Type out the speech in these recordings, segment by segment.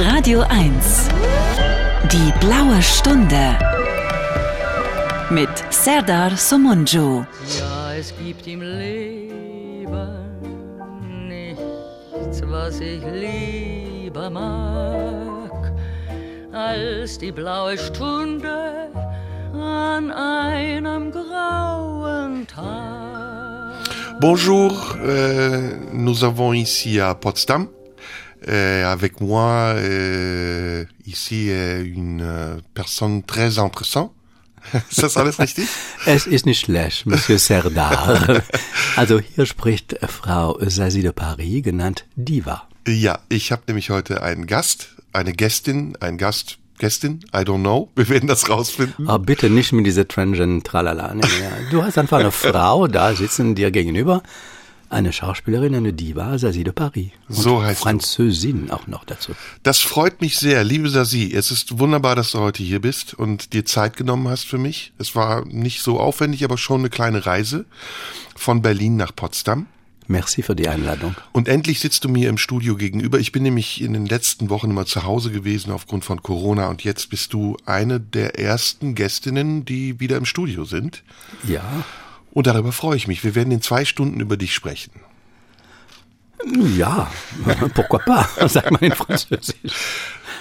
Radio 1. Die blaue Stunde. Mit Serdar Somunju. Ja, es gibt im Leben nichts, was ich lieber mag, als die blaue Stunde an einem grauen Tag. Bonjour, euh, nous avons ici à Potsdam avec moi euh, ici euh, une euh, personne très intéressante. Ist das alles richtig? Es ist nicht schlecht, Monsieur Serdar. Also hier spricht Frau Sazi de Paris, genannt Diva. Ja, ich habe nämlich heute einen Gast, eine Gästin, ein Gast, Gästin, I don't know. Wir werden das rausfinden. Aber bitte nicht mit dieser Transgen Tralala. Nee, ja. Du hast einfach eine Frau da sitzen dir gegenüber. Eine Schauspielerin, eine Diva, Sazi de Paris. Und So heißt. Französin auch noch dazu. Das freut mich sehr, liebe Sasi. Es ist wunderbar, dass du heute hier bist und dir Zeit genommen hast für mich. Es war nicht so aufwendig, aber schon eine kleine Reise von Berlin nach Potsdam. Merci für die Einladung. Und endlich sitzt du mir im Studio gegenüber. Ich bin nämlich in den letzten Wochen immer zu Hause gewesen aufgrund von Corona und jetzt bist du eine der ersten Gästinnen, die wieder im Studio sind. Ja, Und darüber freue ich mich. Wir werden in zwei Stunden über dich sprechen. ja, pourquoi pas, sagt man in Französisch.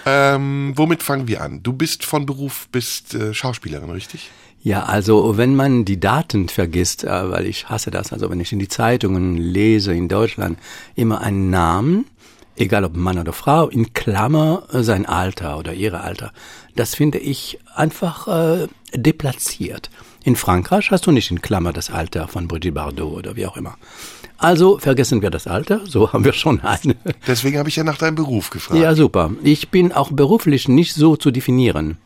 Ähm, womit fangen wir an? Du bist von Beruf, bist äh, Schauspielerin, richtig? Ja, also wenn man die Daten vergisst, äh, weil ich hasse das, also wenn ich in die Zeitungen lese in Deutschland immer einen Namen, egal ob Mann oder Frau, in Klammer äh, sein Alter oder ihre Alter, das finde ich einfach äh, deplatziert. In Frankreich hast du nicht in Klammer das Alter von Brigitte Bardot oder wie auch immer. Also vergessen wir das Alter, so haben wir schon eine. Deswegen habe ich ja nach deinem Beruf gefragt. Ja, super. Ich bin auch beruflich nicht so zu definieren.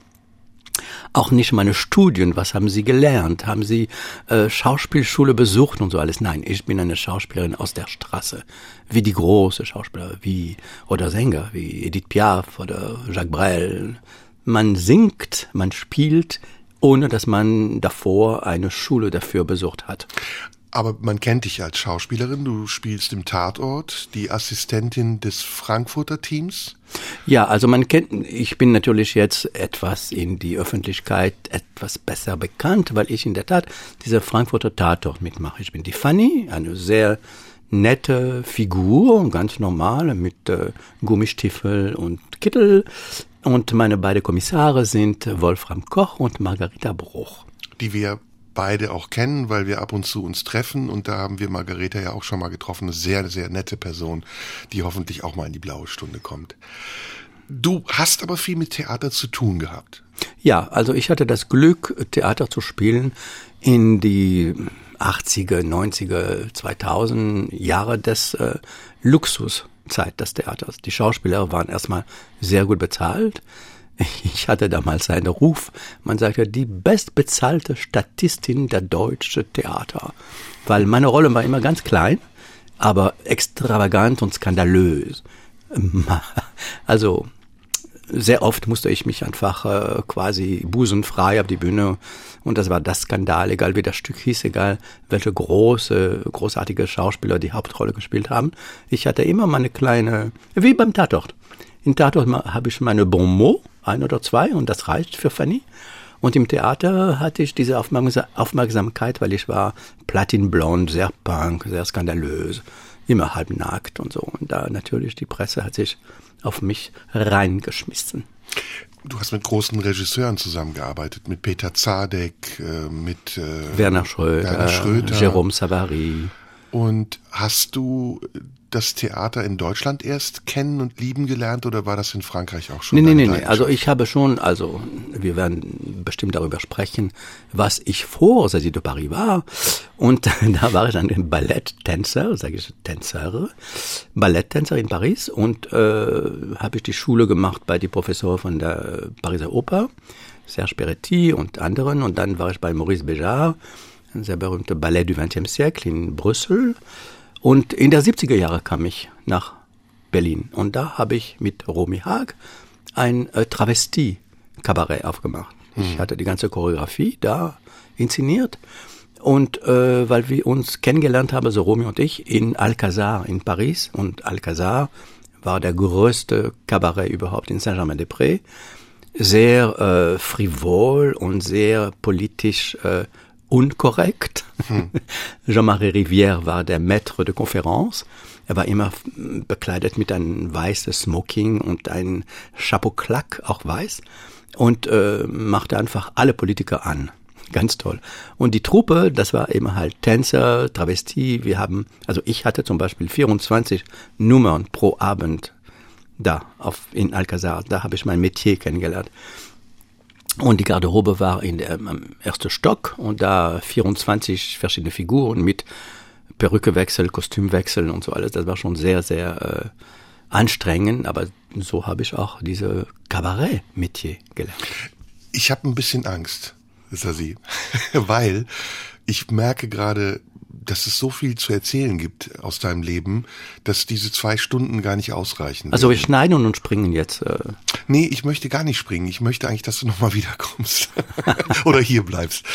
Auch nicht meine Studien, was haben Sie gelernt? Haben Sie äh, Schauspielschule besucht und so alles? Nein, ich bin eine Schauspielerin aus der Straße. Wie die große Schauspieler, wie, oder Sänger, wie Edith Piaf oder Jacques Brel. Man singt, man spielt, ohne dass man davor eine Schule dafür besucht hat. Aber man kennt dich als Schauspielerin. Du spielst im Tatort die Assistentin des Frankfurter Teams. Ja, also man kennt, ich bin natürlich jetzt etwas in die Öffentlichkeit etwas besser bekannt, weil ich in der Tat diese Frankfurter Tatort mitmache. Ich bin die Fanny, eine sehr nette Figur, ganz normal, mit äh, Gummistiefel und Kittel. Und meine beiden Kommissare sind Wolfram Koch und Margarita Bruch. die wir beide auch kennen, weil wir ab und zu uns treffen und da haben wir Margareta ja auch schon mal getroffen, eine sehr, sehr nette Person, die hoffentlich auch mal in die blaue Stunde kommt. Du hast aber viel mit Theater zu tun gehabt. Ja, also ich hatte das Glück, Theater zu spielen in die 80er, 90er, 2000 Jahre des äh, Luxuszeit des Theaters. Die Schauspieler waren erstmal sehr gut bezahlt. Ich hatte damals einen Ruf, man sagte, die bestbezahlte Statistin der deutschen Theater. Weil meine Rolle war immer ganz klein, aber extravagant und skandalös. Also sehr oft musste ich mich einfach äh, quasi busenfrei auf die Bühne und das war das Skandal, egal wie das Stück hieß, egal welche große, großartige Schauspieler die Hauptrolle gespielt haben. Ich hatte immer meine kleine, wie beim Tatort. In Tatort habe ich meine Bon mot, ein oder zwei und das reicht für Fanny. Und im Theater hatte ich diese Aufmerksa- Aufmerksamkeit, weil ich war platinblond, sehr punk, sehr skandalös, immer halbnackt und so. Und da natürlich die Presse hat sich auf mich reingeschmissen. Du hast mit großen Regisseuren zusammengearbeitet, mit Peter Zadek, äh, mit äh, Werner Schröder, Werner Schröder. Jérôme Savary. Und hast du das Theater in Deutschland erst kennen und lieben gelernt oder war das in Frankreich auch schon? Nee, nee, nee? Also ich habe schon, also wir werden bestimmt darüber sprechen, was ich vor Saisi de Paris war. Und da war ich dann ein Balletttänzer, sage ich Tänzer, Balletttänzer in Paris und äh, habe ich die Schule gemacht bei die Professor von der Pariser Oper, Serge Peretti und anderen. Und dann war ich bei Maurice Béjart, ein sehr berühmter Ballet du XXe siècle in Brüssel. Und in der 70er Jahre kam ich nach Berlin. Und da habe ich mit Romy Haag ein äh, Travestie-Kabarett aufgemacht. Ich hatte die ganze Choreografie da inszeniert. Und äh, weil wir uns kennengelernt haben, so Romy und ich, in Alcazar in Paris. Und Alcazar war der größte Kabarett überhaupt in Saint-Germain-des-Prés. Sehr äh, frivol und sehr politisch äh, unkorrekt. Hm. Jean-Marie Rivière war der Maître de Conférence. Er war immer bekleidet mit einem weißen Smoking und einem Chapeau claque, auch weiß, und äh, machte einfach alle Politiker an. Ganz toll. Und die Truppe, das war eben halt Tänzer, Travestie. Wir haben, also ich hatte zum Beispiel 24 Nummern pro Abend da auf, in Alcazar. Da habe ich mein Metier kennengelernt. Und die Garderobe war in der, am ersten Stock und da 24 verschiedene Figuren mit Perückewechsel, Kostümwechsel und so alles. Das war schon sehr, sehr äh, anstrengend, aber so habe ich auch diese Kabarett-Metier gelernt. Ich habe ein bisschen Angst, Sasi, weil ich merke gerade, dass es so viel zu erzählen gibt aus deinem Leben, dass diese zwei Stunden gar nicht ausreichen. Also wir schneiden und springen jetzt. Äh. Nee, ich möchte gar nicht springen. Ich möchte eigentlich, dass du nochmal wiederkommst. Oder hier bleibst.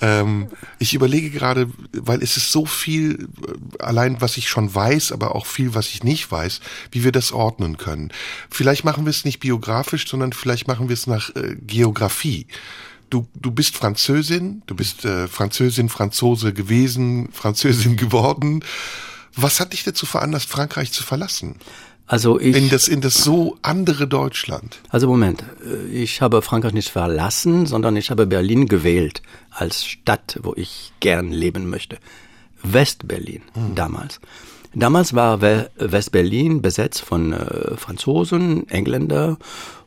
Ähm, ich überlege gerade, weil es ist so viel, äh, allein was ich schon weiß, aber auch viel, was ich nicht weiß, wie wir das ordnen können. Vielleicht machen wir es nicht biografisch, sondern vielleicht machen wir es nach äh, Geografie du, du bist Französin, du bist äh, Französin, Franzose gewesen, Französin geworden. Was hat dich dazu veranlasst, Frankreich zu verlassen? Also ich, in das in das so andere Deutschland. Also Moment, äh, ich habe Frankreich nicht verlassen, sondern ich habe Berlin gewählt als Stadt, wo ich gern leben möchte. West-Berlin hm. damals. Damals war West-Berlin besetzt von äh, Franzosen, Engländer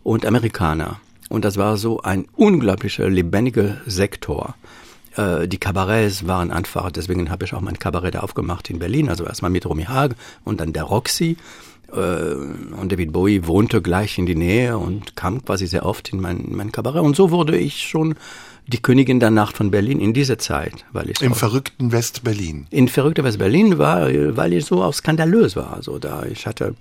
und Amerikaner. Und das war so ein unglaublicher, lebendiger Sektor. Äh, die Kabarets waren einfach, deswegen habe ich auch mein Kabarett aufgemacht in Berlin, also erstmal mit Romy Haag und dann der Roxy. Äh, und David Bowie wohnte gleich in die Nähe und kam quasi sehr oft in mein, mein Kabarett. Und so wurde ich schon die Königin der Nacht von Berlin in dieser Zeit, weil ich im verrückten West-Berlin. In verrückter West-Berlin war, weil ich so auch skandalös war. Also da ich hatte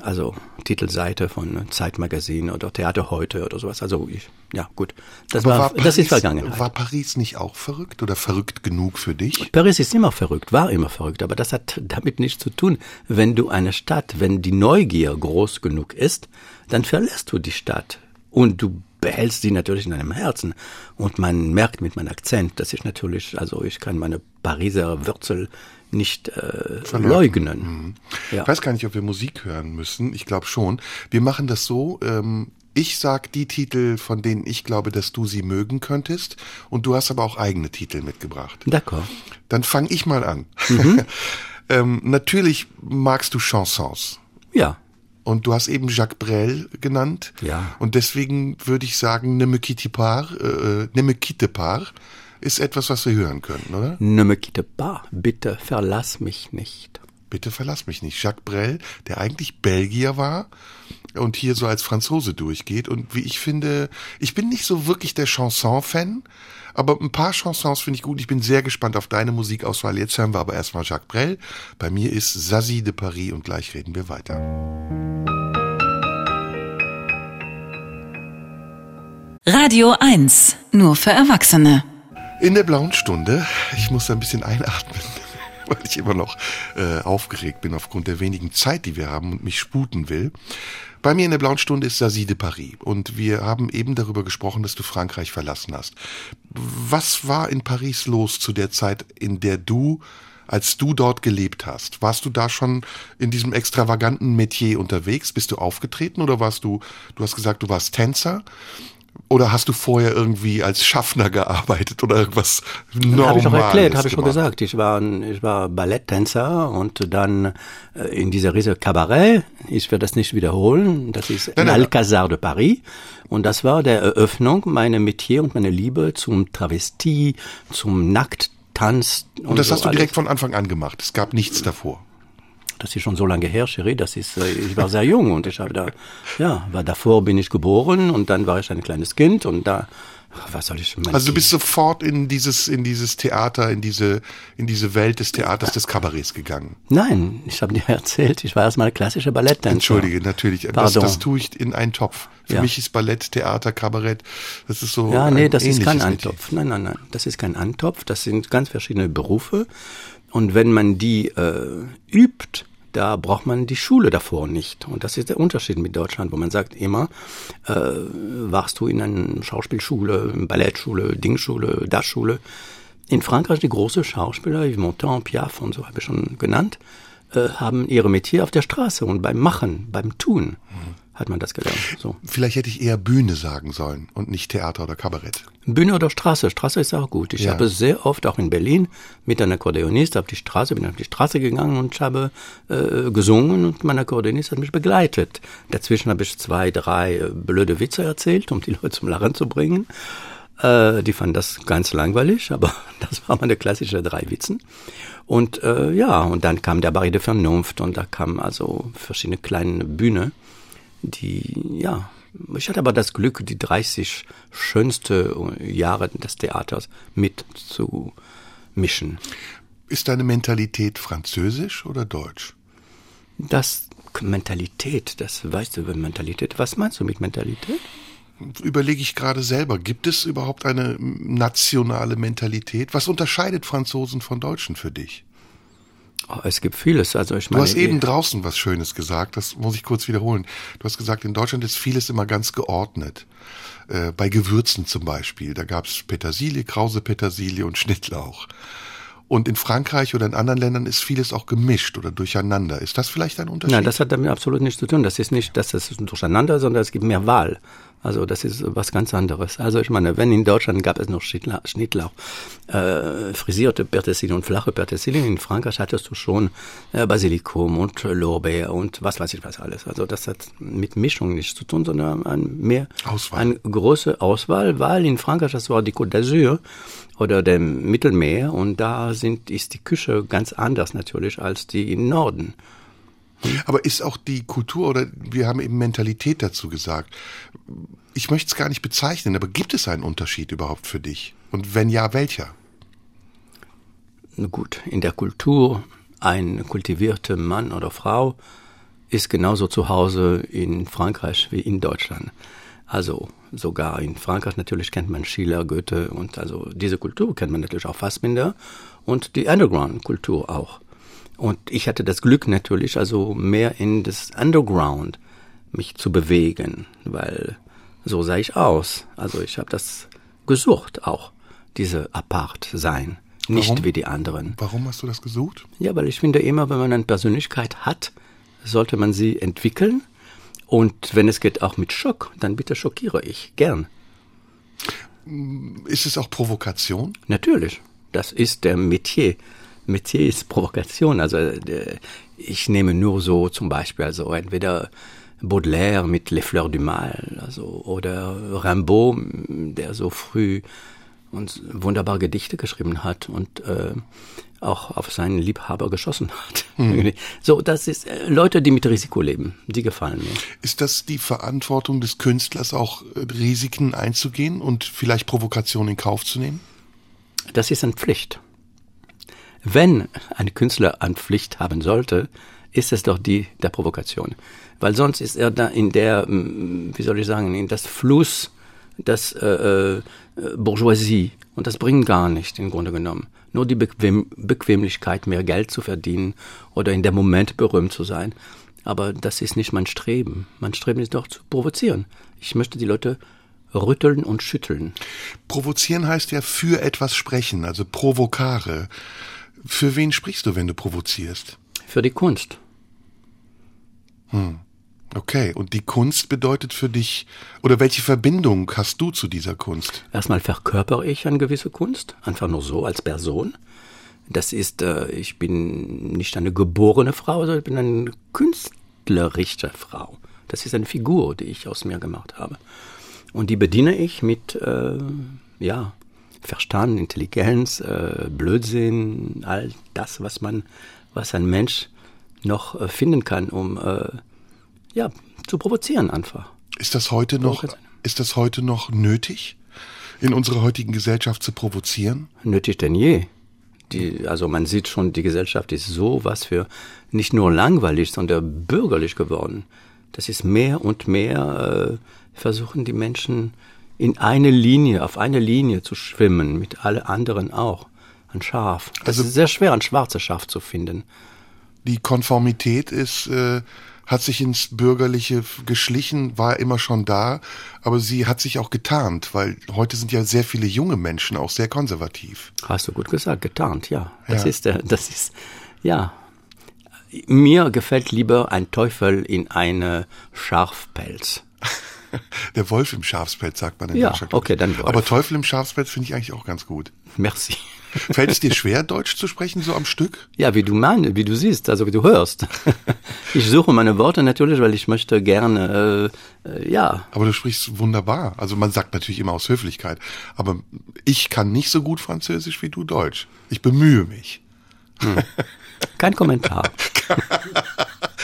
also Titelseite von Zeitmagazin oder Theater heute oder sowas. Also ich, ja gut, das war, war Paris, das ist Vergangenheit. War Paris nicht auch verrückt oder verrückt genug für dich? Paris ist immer verrückt, war immer verrückt, aber das hat damit nichts zu tun. Wenn du eine Stadt, wenn die Neugier groß genug ist, dann verlässt du die Stadt und du behältst sie natürlich in deinem Herzen. Und man merkt mit meinem Akzent, dass ich natürlich, also ich kann meine Pariser Wurzel nicht äh, leugnen. Mhm. Ja. Ich weiß gar nicht, ob wir Musik hören müssen. Ich glaube schon. Wir machen das so. Ähm, ich sag die Titel, von denen ich glaube, dass du sie mögen könntest, und du hast aber auch eigene Titel mitgebracht. D'accord. Dann fange ich mal an. Mhm. ähm, natürlich magst du Chansons. Ja. Und du hast eben Jacques Brel genannt. Ja. Und deswegen würde ich sagen, Ne me quitte pas, äh, Ne me quitte pas ist etwas, was wir hören können, oder? Ne me quitte pas, bitte verlass mich nicht. Bitte verlass mich nicht. Jacques Brel, der eigentlich Belgier war und hier so als Franzose durchgeht. Und wie ich finde, ich bin nicht so wirklich der Chanson-Fan, aber ein paar Chansons finde ich gut. Ich bin sehr gespannt auf deine Musikauswahl. Jetzt hören wir aber erstmal Jacques Brel. Bei mir ist Zazie de Paris und gleich reden wir weiter. Radio 1, nur für Erwachsene. In der blauen Stunde, ich muss ein bisschen einatmen, weil ich immer noch äh, aufgeregt bin aufgrund der wenigen Zeit, die wir haben und mich sputen will. Bei mir in der blauen Stunde ist Sazie de Paris und wir haben eben darüber gesprochen, dass du Frankreich verlassen hast. Was war in Paris los zu der Zeit, in der du als du dort gelebt hast, warst du da schon in diesem extravaganten Metier unterwegs? Bist du aufgetreten oder warst du, du hast gesagt, du warst Tänzer oder hast du vorher irgendwie als Schaffner gearbeitet oder irgendwas Normales Habe ich doch erklärt, habe ich schon gesagt. Ich war, ich war Balletttänzer und dann äh, in dieser riesen Kabarett. Ich werde das nicht wiederholen. Das ist nein, Alcazar de Paris. Und das war der Eröffnung meiner Metier und meiner Liebe zum Travestie, zum Nackttanz. Und, und das so hast du direkt von Anfang an gemacht. Es gab nichts davor das ist schon so lange her, Cherie, das ist, äh, ich war sehr jung und ich habe da, ja, war davor bin ich geboren und dann war ich ein kleines Kind und da, was soll ich Also du bist sofort in dieses, in dieses Theater, in diese, in diese Welt des Theaters, des Kabarets gegangen. Nein, ich habe dir erzählt, ich war erstmal klassische Balletttänzer. Entschuldige, natürlich. Das, das tue ich in einen Topf. Für ja. mich ist Ballett, Theater, Kabarett, das ist so. Ja, nee, das ist kein Antopf. Nein, nein, nein. Das ist kein Antopf. Das sind ganz verschiedene Berufe. Und wenn man die äh, übt, da braucht man die Schule davor nicht. Und das ist der Unterschied mit Deutschland, wo man sagt immer, äh, warst du in einer Schauspielschule, Ballettschule, Dingschule, das Schule. In Frankreich die große Schauspieler, wie Montand, Piaf und so habe ich schon genannt, äh, haben ihre Metier auf der Straße und beim Machen, beim Tun hat man das gelernt. So. Vielleicht hätte ich eher Bühne sagen sollen und nicht Theater oder Kabarett. Bühne oder Straße. Straße ist auch gut. Ich Ja. habe sehr oft auch in Berlin mit einem Akkordeonist auf die Straße, bin auf die Straße gegangen und ich habe äh, gesungen und mein Akkordeonist hat mich begleitet. Dazwischen habe ich zwei, drei äh, blöde Witze erzählt, um die Leute zum Lachen zu bringen. Äh, die fanden das ganz langweilig, aber das war meine klassische drei Witzen. Und äh, ja, und dann kam der Barry de Vernunft und da kamen also verschiedene kleine Bühne, die, ja, ich hatte aber das Glück, die 30 schönste Jahre des Theaters mit zu mischen. Ist deine Mentalität französisch oder deutsch? Das Mentalität, das weißt du über Mentalität. Was meinst du mit Mentalität? Überlege ich gerade selber, gibt es überhaupt eine nationale Mentalität? Was unterscheidet Franzosen von Deutschen für dich? Oh, es gibt vieles. Also ich Du meine, hast eben draußen was Schönes gesagt, das muss ich kurz wiederholen. Du hast gesagt, in Deutschland ist vieles immer ganz geordnet. Äh, bei Gewürzen zum Beispiel, da gab's Petersilie, krause Petersilie und Schnittlauch. Und in Frankreich oder in anderen Ländern ist vieles auch gemischt oder durcheinander. Ist das vielleicht ein Unterschied? Nein, das hat damit absolut nichts zu tun. Das ist nicht, dass das durcheinander, sondern es gibt mehr Wahl. Also das ist was ganz anderes. Also ich meine, wenn in Deutschland gab es noch Schnittlauch, Schnittlauch äh, frisierte Petersilie und flache Petersilie, in Frankreich hattest du schon äh, Basilikum und Lorbeer und was weiß ich was alles. Also das hat mit Mischung nichts zu tun, sondern ein mehr Auswahl. eine große Auswahl, weil in Frankreich das war die Côte d'Azur oder dem Mittelmeer und da sind ist die Küche ganz anders natürlich als die im Norden. Aber ist auch die Kultur oder wir haben eben Mentalität dazu gesagt. Ich möchte es gar nicht bezeichnen, aber gibt es einen Unterschied überhaupt für dich? Und wenn ja, welcher? gut, in der Kultur ein kultivierter Mann oder Frau ist genauso zu Hause in Frankreich wie in Deutschland. Also sogar in Frankreich natürlich kennt man Schiller, Goethe und also diese Kultur kennt man natürlich auch Fassbinder und die Underground-Kultur auch. Und ich hatte das Glück natürlich, also mehr in das Underground mich zu bewegen, weil so sah ich aus. Also ich habe das gesucht auch, diese Apart-Sein, nicht Warum? wie die anderen. Warum hast du das gesucht? Ja, weil ich finde immer, wenn man eine Persönlichkeit hat, sollte man sie entwickeln. Und wenn es geht auch mit Schock, dann bitte schockiere ich gern. Ist es auch Provokation? Natürlich, das ist der Metier. Metier ist Provokation. Also äh, ich nehme nur so zum Beispiel, also entweder Baudelaire mit Les Fleurs du Mal, also oder Rimbaud, der so früh und wunderbar Gedichte geschrieben hat und äh, auch auf seinen Liebhaber geschossen hat. So, das ist äh, Leute, die mit Risiko leben, die gefallen mir. Ist das die Verantwortung des Künstlers, auch äh, Risiken einzugehen und vielleicht Provokation in Kauf zu nehmen? Das ist eine Pflicht. Wenn ein Künstler eine Pflicht haben sollte, ist es doch die der Provokation. Weil sonst ist er da in der, mm, wie soll ich sagen, in das Fluss, das äh, äh, Bourgeoisie. Und das bringt gar nicht im Grunde genommen. Nur die Bequem Bequemlichkeit, mehr Geld zu verdienen oder in dem Moment berühmt zu sein. Aber das ist nicht mein Streben. Mein Streben ist doch zu provozieren. Ich möchte die Leute rütteln und schütteln. Provozieren heißt ja für etwas sprechen, also provokare. Für wen sprichst du, wenn du provozierst? Für die Kunst. Okay, und die Kunst bedeutet für dich, oder welche Verbindung hast du zu dieser Kunst? Erstmal verkörpere ich eine gewisse Kunst, einfach nur so als Person. Das ist, äh, ich bin nicht eine geborene Frau, sondern ich bin eine künstlerische Frau. Das ist eine Figur, die ich aus mir gemacht habe. Und die bediene ich mit, äh, ja, Verstand, Intelligenz, äh, Blödsinn, all das, was man, was ein Mensch noch äh, finden kann, um, äh, ja, zu provozieren einfach. Ist das heute noch, ist das heute noch nötig, in unserer heutigen Gesellschaft zu provozieren? nötig denn je. Die, also man sieht schon, die Gesellschaft ist so was für nicht nur langweilig, sondern bürgerlich geworden. Das ist mehr und mehr äh, versuchen die Menschen in eine Linie, auf eine Linie zu schwimmen, mit alle anderen auch. Ein Schaf. Das Also- ist sehr schwer, ein schwarzes Schaf zu finden. Die Konformität ist, äh, hat sich ins Bürgerliche geschlichen, war immer schon da, aber sie hat sich auch getarnt, weil heute sind ja sehr viele junge Menschen auch sehr konservativ. Hast du gut gesagt, getarnt, ja. Das Ja. ist der, das ist, ja. Mir gefällt lieber ein Teufel in eine Schafpelz. Der Wolf im Schafspelz sagt man in Ja, Deutschland. okay, dann Wolf. Aber Teufel im Schafspelz finde ich eigentlich auch ganz gut. Merci. Fällt es dir schwer, Deutsch zu sprechen, so am Stück? Ja, wie du meinst, wie du siehst, also wie du hörst. Ich suche meine Worte natürlich, weil ich möchte gerne, äh, äh, ja, Aber du sprichst wunderbar. Also man sagt natürlich immer aus Höflichkeit. Aber ich kann nicht so gut Französisch wie du Deutsch. Ich bemühe mich. kein Kommentar.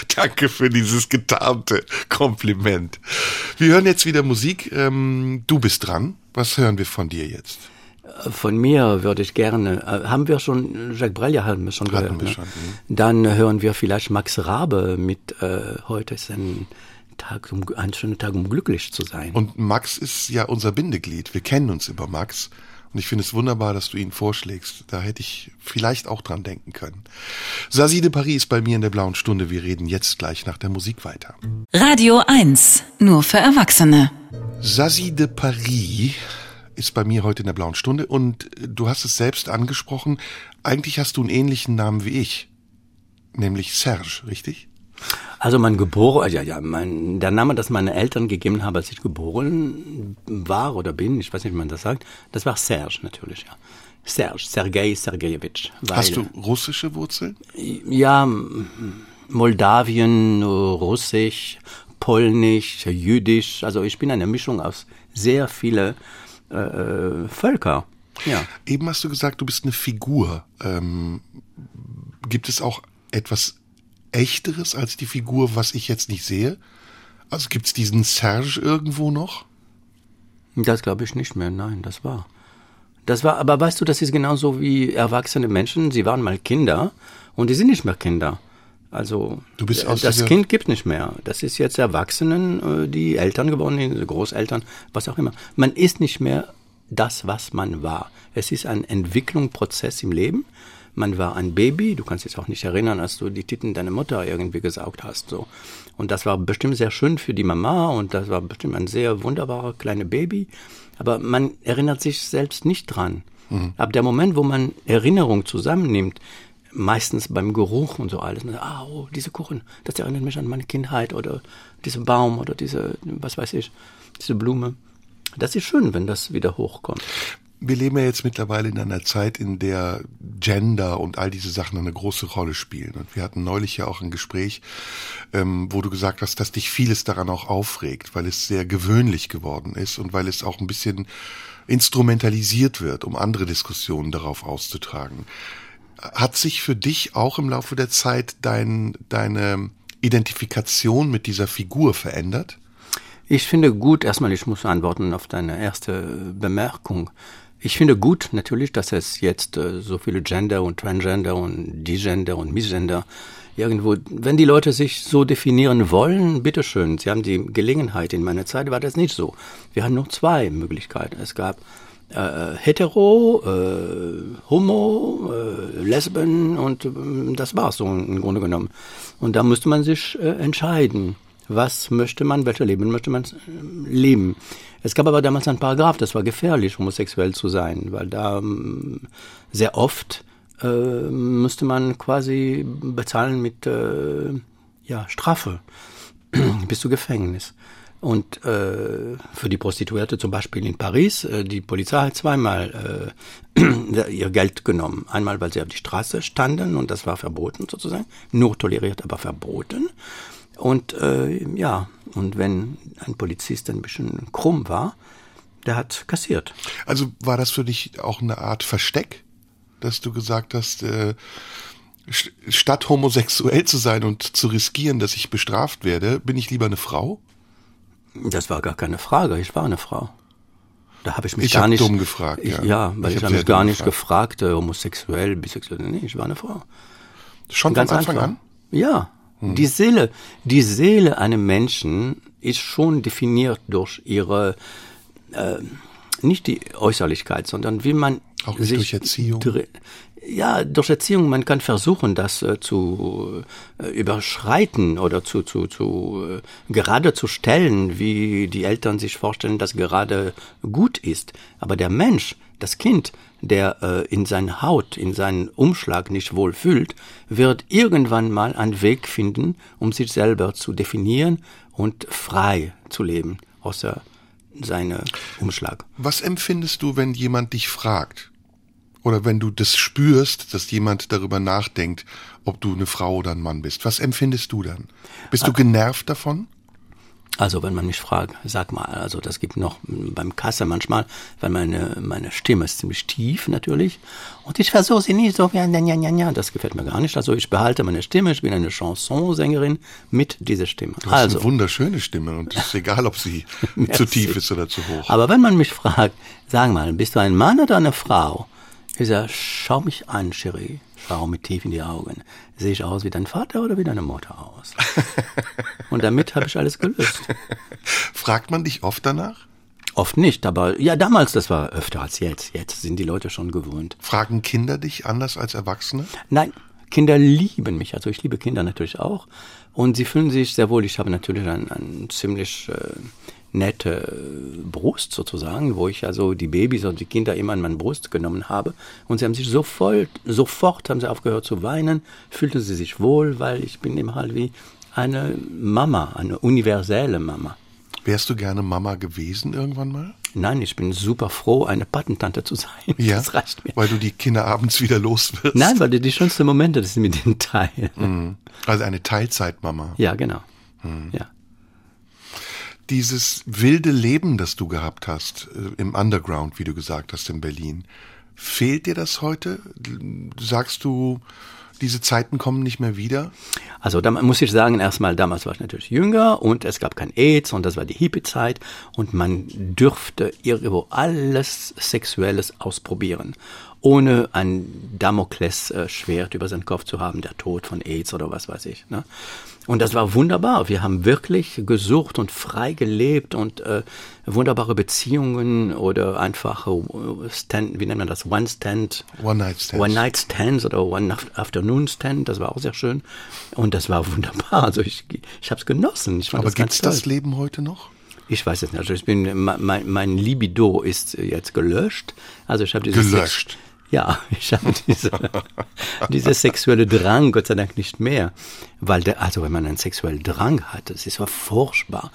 Danke für dieses getarnte Kompliment. Wir hören jetzt wieder Musik. Ähm, du bist dran. Was hören wir von dir jetzt? Von mir würde ich gerne, äh, haben wir schon, Jacques Brel, ja, haben wir schon Hatten gehört. wir ne? schon. Dann hören wir vielleicht Max Rabe mit, äh, heute ist ein Tag, um, ein schöner Tag, um glücklich zu sein. Und Max ist ja unser Bindeglied. Wir kennen uns über Max. Und ich finde es wunderbar, dass du ihn vorschlägst. Da hätte ich vielleicht auch dran denken können. Sasi de Paris ist bei mir in der blauen Stunde. Wir reden jetzt gleich nach der Musik weiter. Radio 1. Nur für Erwachsene. Sasi de Paris ist bei mir heute in der blauen Stunde und du hast es selbst angesprochen. Eigentlich hast du einen ähnlichen Namen wie ich. Nämlich Serge, richtig? Also mein geboren, ja, ja, mein, der Name, das meine Eltern gegeben haben, als ich geboren war oder bin, ich weiß nicht, wie man das sagt, das war Serge natürlich, ja. Serge, Sergei Sergejewitsch. Hast du russische Wurzeln? Ja, Moldawien, Russisch, Polnisch, Jüdisch. Also ich bin eine Mischung aus sehr viele äh, Völker. Ja. Eben hast du gesagt, du bist eine Figur. Ähm, gibt es auch etwas Echteres als die Figur, was ich jetzt nicht sehe? Also gibt es diesen Serge irgendwo noch? Das glaube ich nicht mehr. Nein, das war. Das war, aber weißt du, das ist genauso wie erwachsene Menschen. Sie waren mal Kinder und die sind nicht mehr Kinder. Also Du bist aus das Kind gibt nicht mehr. Das ist jetzt Erwachsenen, äh, die Eltern geworden sind, Großeltern, was auch immer. Man ist nicht mehr das, was man war. Es ist ein Entwicklungsprozess im Leben. Man war ein Baby, du kannst dich auch nicht erinnern, als du die Titten deiner Mutter irgendwie gesaugt hast. So. Und das war bestimmt sehr schön für die Mama und das war bestimmt ein sehr wunderbarer kleiner Baby. Aber man erinnert sich selbst nicht dran. Ab der Moment, wo man Erinnerung zusammennimmt, meistens beim Geruch und so alles, man sagt, ah, oh, diese Kuchen, das erinnert mich an meine Kindheit oder dieser Baum oder diese, was weiß ich, diese Blume. Das ist schön, wenn das wieder hochkommt. Wir leben ja jetzt mittlerweile in einer Zeit, in der Gender und all diese Sachen eine große Rolle spielen. Und wir hatten neulich ja auch ein Gespräch, ähm, wo du gesagt hast, dass dich vieles daran auch aufregt, weil es sehr gewöhnlich geworden ist und weil es auch ein bisschen instrumentalisiert wird, um andere Diskussionen darauf auszutragen. Hat sich für dich auch im Laufe der Zeit dein, deine Identifikation mit dieser Figur verändert? Ich finde gut, erstmal, ich muss antworten auf deine erste Bemerkung. Ich finde gut natürlich, dass es jetzt äh, so viele Gender und Transgender und Digender und Misgender irgendwo, wenn die Leute sich so definieren wollen, bitteschön, sie haben die Gelegenheit. In meiner Zeit war das nicht so. Wir hatten nur zwei Möglichkeiten. Es gab äh, hetero, äh, homo, äh, lesben und äh, das war's so im Grunde genommen. Und da musste man sich äh, entscheiden, was möchte man, welche Leben möchte man äh, leben. Es gab aber damals einen Paragraph, das war gefährlich, homosexuell zu sein, weil da ähm, sehr oft äh, müsste man quasi bezahlen mit äh, ja, Strafe bis zu Gefängnis. Und äh, für die Prostituierte zum Beispiel in Paris, äh, die Polizei hat zweimal äh, ihr Geld genommen. Einmal, weil sie auf die Straße standen und das war verboten sozusagen, nur toleriert, aber verboten. Und äh, ja, und wenn ein Polizist ein bisschen krumm war, der hat kassiert. Also war das für dich auch eine Art Versteck, dass du gesagt hast, äh, st- statt homosexuell zu sein und zu riskieren, dass ich bestraft werde, bin ich lieber eine Frau? Das war gar keine Frage, ich war eine Frau. Da habe ich mich Ich gar hab nicht. dumm gefragt, Ich, ja. ja, weil Ich ich, hab habe mich gar nicht gefragt, äh, homosexuell, bisexuell. Nee, ich war eine Frau. Schon Ganz von Anfang einfach. an? Ja. Die Seele, die Seele eines Menschen ist schon definiert durch ihre, äh, nicht die Äußerlichkeit, sondern wie man Auch durch Erziehung? ja, durch Erziehung, man kann versuchen, das äh, zu äh, überschreiten oder zu, zu, zu äh, gerade zu stellen, wie die Eltern sich vorstellen, dass gerade gut ist. Aber der Mensch, das Kind, der äh, in seiner Haut, in seinen Umschlag nicht wohl fühlt, wird irgendwann mal einen Weg finden, um sich selber zu definieren und frei zu leben, außer seine Umschlag. Was empfindest du, wenn jemand dich fragt? Oder wenn du das spürst, dass jemand darüber nachdenkt, ob du eine Frau oder ein Mann bist? Was empfindest du dann? Bist du genervt davon? Also wenn man mich fragt, sag mal, also das gibt noch beim Kasse manchmal, weil meine, meine Stimme ist ziemlich tief natürlich und ich versuche sie nicht so, ja, ja, ja, ja, das gefällt mir gar nicht. Also ich behalte meine Stimme, ich bin eine Chansonsängerin mit dieser Stimme. Du hast also, eine wunderschöne Stimme und es ist egal, ob sie zu tief ist oder zu hoch. Aber wenn man mich fragt, sag mal, bist du ein Mann oder eine Frau? Ich sage, schau mich an, Cherie. Schau mir tief in die Augen. Sehe ich aus wie dein Vater oder wie deine Mutter aus? Und damit habe ich alles gelöst. Fragt man dich oft danach? Oft nicht, aber ja, damals, das war öfter als jetzt. Jetzt sind die Leute schon gewohnt. Fragen Kinder dich anders als Erwachsene? Nein, Kinder lieben mich. Also ich liebe Kinder natürlich auch. Und sie fühlen sich sehr wohl. Ich habe natürlich ein, ein ziemlich äh, nette Brust sozusagen, wo ich also die Babys und die Kinder immer in meine Brust genommen habe. Und sie haben sich sofort, sofort haben sie aufgehört zu weinen, fühlten sie sich wohl, weil ich bin immer halt wie eine Mama, eine universelle Mama. Wärst du gerne Mama gewesen irgendwann mal? Nein, ich bin super froh, eine Patentante zu sein. Ja, das reicht mir. Weil du die Kinder abends wieder los wirst. Nein, weil die, die schönsten Momente, das sind mit den Teilen. Mhm. Also eine Teilzeitmama. Ja, genau. Ja. Dieses wilde Leben, das du gehabt hast, äh, im Underground, wie du gesagt hast, in Berlin, fehlt dir das heute? Sagst du, diese Zeiten kommen nicht mehr wieder? Also da muss ich sagen, erstmal damals war ich natürlich jünger und es gab kein AIDS und das war die Hippie-Zeit und man dürfte irgendwo alles Sexuelles ausprobieren, ohne ein Damoklesschwert über seinen Kopf zu haben, der Tod von AIDS oder was weiß ich. Ne? Und das war wunderbar. Wir haben wirklich gesucht und frei gelebt und äh, wunderbare Beziehungen oder einfach äh, Stand, wie nennt man das? One Stand. One Night Stands. One Night Stands oder One Afternoon Stand. Das war auch sehr schön. Und das war wunderbar. Also ich, ich habe es genossen. Ich fand Aber ganz gibt's das. Leben heute noch? Ich weiß es nicht. Also ich bin, mein, mein Libido ist jetzt gelöscht. Also ich habe dieses Gelöscht? Ja, ich habe diese, diese sexuelle Drang, Gott sei Dank nicht mehr. Weil, der, also wenn man einen sexuellen Drang hat, das ist so furchtbar.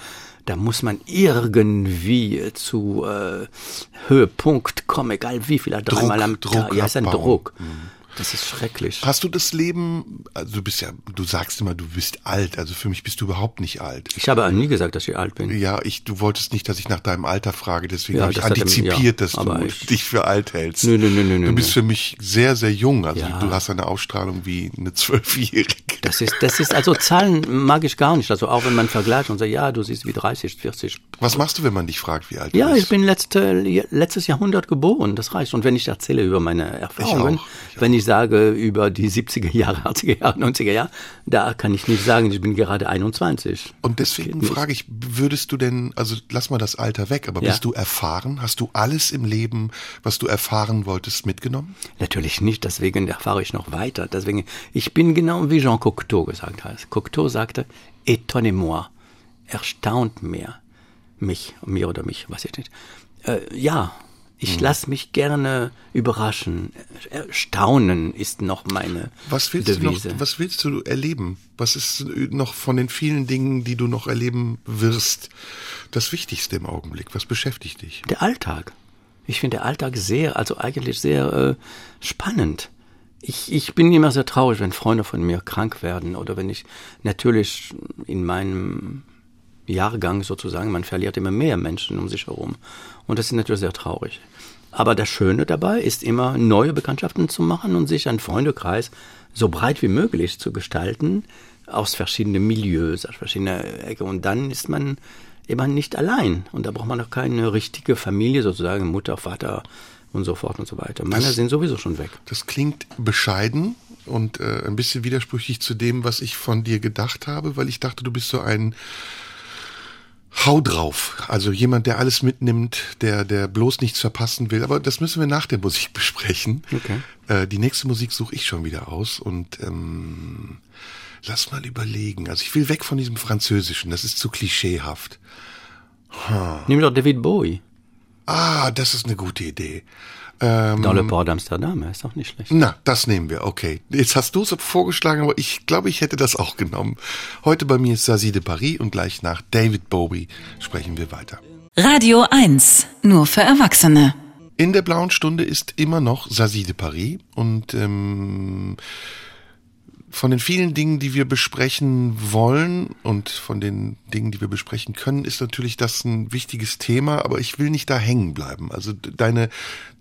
Da muss man irgendwie zu äh, Höhepunkt kommen, egal wie viel, dreimal am Druck Tag. Ja, ist ein. Druck. Das ist schrecklich. Hast du das Leben, also du bist ja, du sagst immer, du bist alt, also für mich bist du überhaupt nicht alt. Ich habe nie gesagt, dass ich alt bin. Ja, ich, du wolltest nicht, dass ich nach deinem Alter frage, deswegen Ja, habe ich er antizipiert, ja, dass du ich- dich für alt hältst. Nö, nö, nö, nö, Du bist nö. für mich sehr, sehr jung, also Ja. du hast eine Ausstrahlung wie eine Zwölfjährige. Das ist, das ist, also Zahlen mag ich gar nicht. Also auch wenn man vergleicht und sagt, ja, du siehst wie 30, 40. Was machst du, wenn man dich fragt, wie alt Ja, du ich bist? bin letzte, letztes Jahrhundert geboren, das reicht. Und wenn ich erzähle über meine Erfahrungen, auch, ich wenn ich sage über die 70er Jahre, 80er Jahre, 90er Jahre, da kann ich nicht sagen, ich bin gerade 21. Und deswegen frage ich, würdest du denn, also lass mal das Alter weg, aber Ja. bist du erfahren? Hast du alles im Leben, was du erfahren wolltest, mitgenommen? Natürlich nicht, deswegen erfahre ich noch weiter. Deswegen, ich bin genau wie Jean Cocteau gesagt hat. Cocteau sagte, étonnez-moi, erstaunt mir, mich, mir oder mich, weiß ich nicht. Äh, ja, ich lasse mich gerne überraschen. Staunen ist noch meine Was willst Devise. du noch, was willst du erleben? Was ist noch von den vielen Dingen, die du noch erleben wirst, das Wichtigste im Augenblick? Was beschäftigt dich? Der Alltag. Ich finde der Alltag sehr, also eigentlich sehr äh, spannend. Ich, ich bin immer sehr traurig, wenn Freunde von mir krank werden oder wenn ich natürlich in meinem Jahrgang sozusagen, man verliert immer mehr Menschen um sich herum. Und das ist natürlich sehr traurig. Aber das Schöne dabei ist immer, neue Bekanntschaften zu machen und sich einen Freundekreis so breit wie möglich zu gestalten, aus verschiedenen Milieus, aus verschiedenen Ecken. Und dann ist man immer nicht allein. Und da braucht man auch keine richtige Familie, sozusagen Mutter, Vater und so fort und so weiter. Meine Das- sind sowieso schon weg. Das klingt bescheiden und äh, ein bisschen widersprüchlich zu dem, was ich von dir gedacht habe, weil ich dachte, du bist so ein Hau drauf. Also jemand, der alles mitnimmt, der, der bloß nichts verpassen will. Aber das müssen wir nach der Musik besprechen. Okay. Äh, die nächste Musik suche ich schon wieder aus und ähm, lass mal überlegen. Also ich will weg von diesem Französischen. Das ist zu klischeehaft. Nimm doch David Bowie. Ah, das ist eine gute Idee. Dans le Port d'Amsterdam, ist doch nicht schlecht. Na, das nehmen wir, okay. Jetzt hast du es vorgeschlagen, aber ich glaube, ich hätte das auch genommen. Heute bei mir ist Sazi de Paris und gleich nach David Bowie sprechen wir weiter. Radio 1, nur für Erwachsene. In der blauen Stunde ist immer noch Sazi de Paris und ähm, von den vielen Dingen, die wir besprechen wollen und von den Dingen, die wir besprechen können, ist natürlich das ein wichtiges Thema, aber ich will nicht da hängen bleiben. Also deine,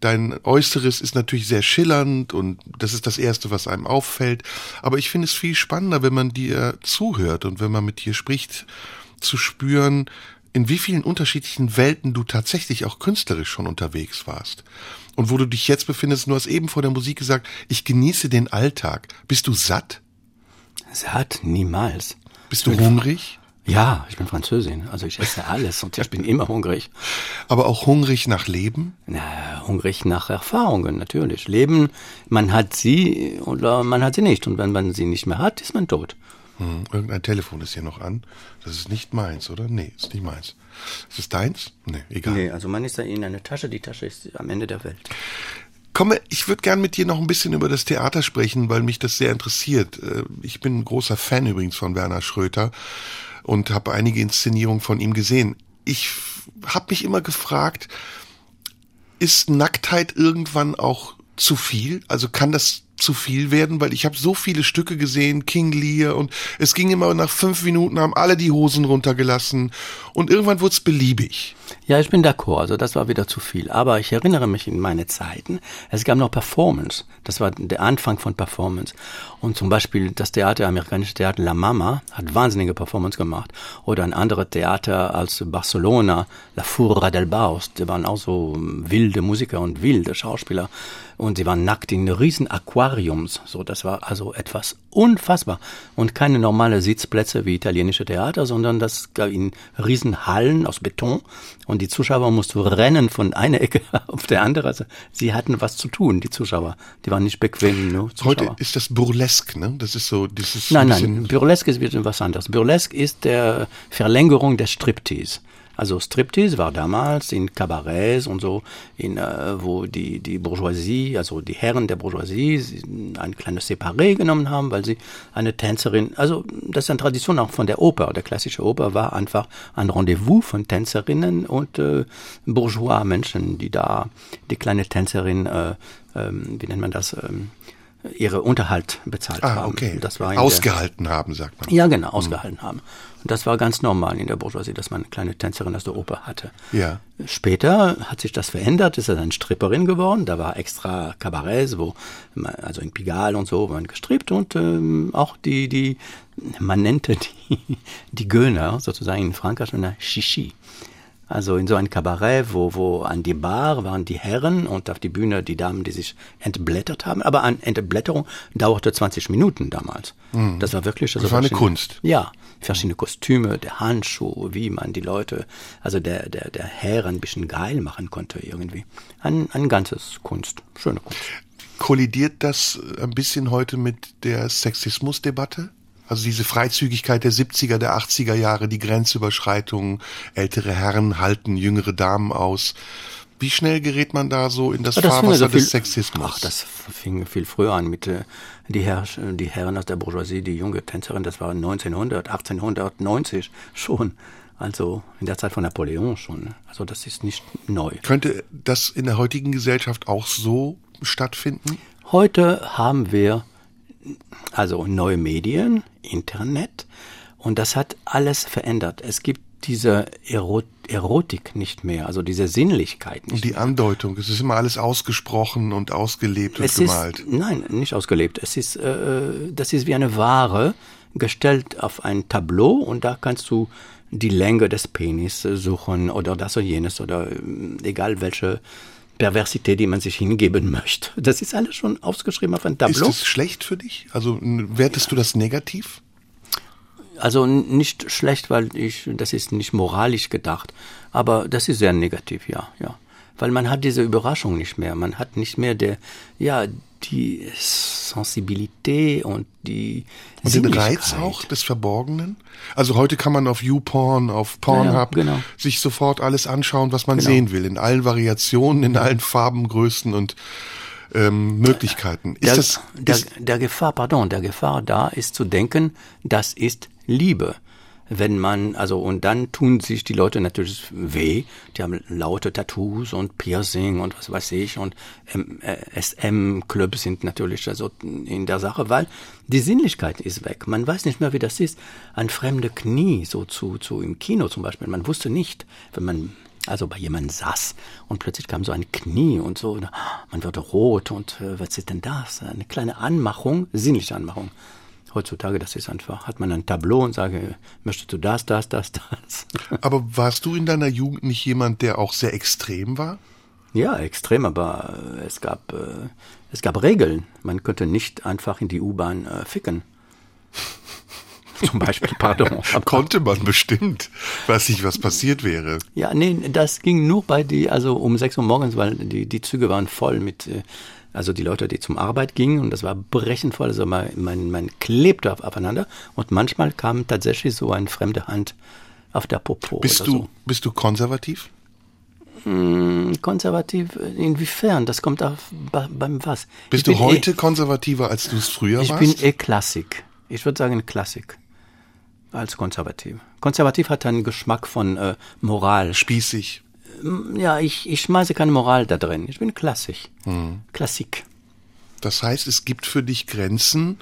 dein Äußeres ist natürlich sehr schillernd und das ist das Erste, was einem auffällt. Aber ich finde es viel spannender, wenn man dir zuhört und wenn man mit dir spricht, zu spüren, in wie vielen unterschiedlichen Welten du tatsächlich auch künstlerisch schon unterwegs warst. Und wo du dich jetzt befindest, du hast eben vor der Musik gesagt, ich genieße den Alltag. Bist du satt? Satt? Niemals. Bist du hungrig? Ja, ich bin Französin, also ich esse alles und ich bin immer hungrig. Aber auch hungrig nach Leben? Na, hungrig nach Erfahrungen, natürlich. Leben, man hat sie oder man hat sie nicht. Und wenn man sie nicht mehr hat, ist man tot. Hm, irgendein Telefon ist hier noch an. Das ist nicht meins, oder? Nee, ist nicht meins. Ist es deins? Nee, egal. Nee, also man ist da in einer Tasche, die Tasche ist am Ende der Welt. Komme, ich würde gern mit dir noch ein bisschen über das Theater sprechen, weil mich das sehr interessiert. Äh, Ich bin ein großer Fan übrigens von Werner Schröter und habe einige Inszenierungen von ihm gesehen. Ich habe mich immer gefragt, ist Nacktheit irgendwann auch zu viel? Also kann das zu viel werden? Weil ich habe so viele Stücke gesehen, King Lear und es ging immer nach fünf Minuten, haben alle die Hosen runtergelassen und irgendwann wurde es beliebig. Ja, ich bin d'accord, also das war wieder zu viel. Aber ich erinnere mich in meine Zeiten, es gab noch Performance. Das war der Anfang von Performance. Und zum Beispiel das Theater, amerikanische Theater La Mama, hat wahnsinnige Performance gemacht. Oder ein anderes Theater als Barcelona, La Furra del Baus, die waren auch so wilde Musiker und wilde Schauspieler. Und sie waren nackt in riesen Aquariums. So, das war also etwas unfassbar. Und keine normale Sitzplätze wie italienische Theater, sondern das gab in riesen Hallen aus Beton. Und die Zuschauer mussten rennen von einer Ecke auf der andere. Also sie hatten was zu tun, die Zuschauer. Die waren nicht bequem, nur Zuschauer. Heute ist das Burlesque, ne? Das ist so dieses Nein, nein, Burlesque ist wieder was anderes. Burlesque ist der Verlängerung des Striptease. Also Striptease war damals in Kabarets und so, in, äh, wo die, die Bourgeoisie, also die Herren der Bourgeoisie, sie ein kleines Separé genommen haben, weil sie eine Tänzerin, also das ist eine Tradition auch von der Oper. Der klassische Oper war einfach ein Rendezvous von Tänzerinnen und äh, bourgeois Menschen, die da die kleine Tänzerin, äh, ähm, wie nennt man das, ähm, ihre Unterhalt bezahlt Ah, haben. okay. Das war in der- Ausgehalten haben, sagt man. ja, genau, ausgehalten haben. Und das war ganz normal in der Bourgeoisie, dass man eine kleine Tänzerin aus der Oper hatte. Ja. Später hat sich das verändert, ist er dann Stripperin geworden. Da war extra Kabarets, wo, man- also in Pigalle und so, waren gestrippt und ähm, auch die, die, man nannte die, die Göner sozusagen in Frankreich eine Chichi. Also in so ein Kabarett, wo, wo an die Bar waren die Herren und auf die Bühne die Damen, die sich entblättert haben. Aber eine Entblätterung dauerte 20 Minuten damals. Das war wirklich also Das war eine Kunst. Ja, verschiedene Kostüme, der Handschuh, wie man die Leute, also der, der, der Herr ein bisschen geil machen konnte irgendwie. Ein, ein ganzes Kunst, schöne Kunst. Kollidiert das ein bisschen heute mit der Sexismusdebatte? Also diese Freizügigkeit der 70er, der 80er Jahre, die Grenzüberschreitungen, ältere Herren halten jüngere Damen aus. Wie schnell gerät man da so in das, das Fahrwasser also viel- des Sexismus? Ach, das fing viel früher an mit äh, die, Herr, die Herren aus der Bourgeoisie, die junge Tänzerin, das war 1900, 1890 schon. Also in der Zeit von Napoleon schon. Also das ist nicht neu. Könnte das in der heutigen Gesellschaft auch so stattfinden? Heute haben wir also neue Medien, Internet und das hat alles verändert. Es gibt diese Ero Erotik nicht mehr, also diese Sinnlichkeit nicht Und die Andeutung, es ist immer alles ausgesprochen und ausgelebt und es gemalt. Ist, nein, nicht ausgelebt. Es ist, äh, das ist wie eine Ware gestellt auf ein Tableau und da kannst du die Länge des Penis suchen oder das oder jenes oder äh, egal welche Perversität, die man sich hingeben möchte. Das ist alles schon ausgeschrieben auf ein Ist Tableau. das schlecht für dich? Also wertest du das negativ? also nicht schlecht, weil ich, das ist nicht moralisch gedacht, aber das ist sehr negativ, ja, ja. Weil man hat diese Überraschung nicht mehr, man hat nicht mehr der, ja, die Sensibilität und die und den Reiz auch des Verborgenen. Also heute kann man auf YouPorn, auf Pornhub Ja, genau. sich sofort alles anschauen, was man Genau. sehen will, in allen Variationen, in allen Farben, Größen und ähm, Möglichkeiten. Ist der, das der, ist, der Gefahr, pardon, der Gefahr da ist zu denken, das ist Liebe. Wenn man, also, und dann tun sich die Leute natürlich weh. Die haben laute Tattoos und Piercing und was weiß ich und äh, SM-Clubs sind natürlich also in der Sache, weil die Sinnlichkeit ist weg. Man weiß nicht mehr, wie das ist. Ein fremde Knie, so zu, zu im Kino zum Beispiel. Man wusste nicht, wenn man also bei jemandem saß und plötzlich kam so ein Knie und so, na, man wurde rot und äh, was ist denn das? Eine kleine Anmachung, sinnliche Anmachung. Heutzutage, das ist einfach, hat man ein Tableau und sage, möchtest du das, das, das, das? aber warst du in deiner Jugend nicht jemand, der auch sehr extrem war? Ja, extrem, aber äh, es gab, äh, es gab Regeln. Man könnte nicht einfach in die U-Bahn äh, ficken. Zum Beispiel, pardon. Konnte man bestimmt. Weiß nicht, was passiert wäre. Ja, nee, das ging nur bei die, also um 6 Uhr morgens, weil die, die Züge waren voll mit, äh, also die Leute, die zum Arbeit gingen und das war brechend voll, also man, man, man klebte auf, aufeinander und manchmal kam tatsächlich so eine fremde Hand auf der Popo Bist du, bist du konservativ? so. Konservativ, inwiefern? Das kommt auf, bei, beim was? Bist Ich du bin heute konservativer, als du es früher Eh, ich warst? bin eh Klassik. Ich würde sagen Klassik. Als konservativ. Konservativ hat einen Geschmack von äh, Moral. spießig. Ja, ich, ich schmeiße keine Moral da drin. Ich bin klassisch. Hm. Klassik. Das heißt, es gibt für dich Grenzen,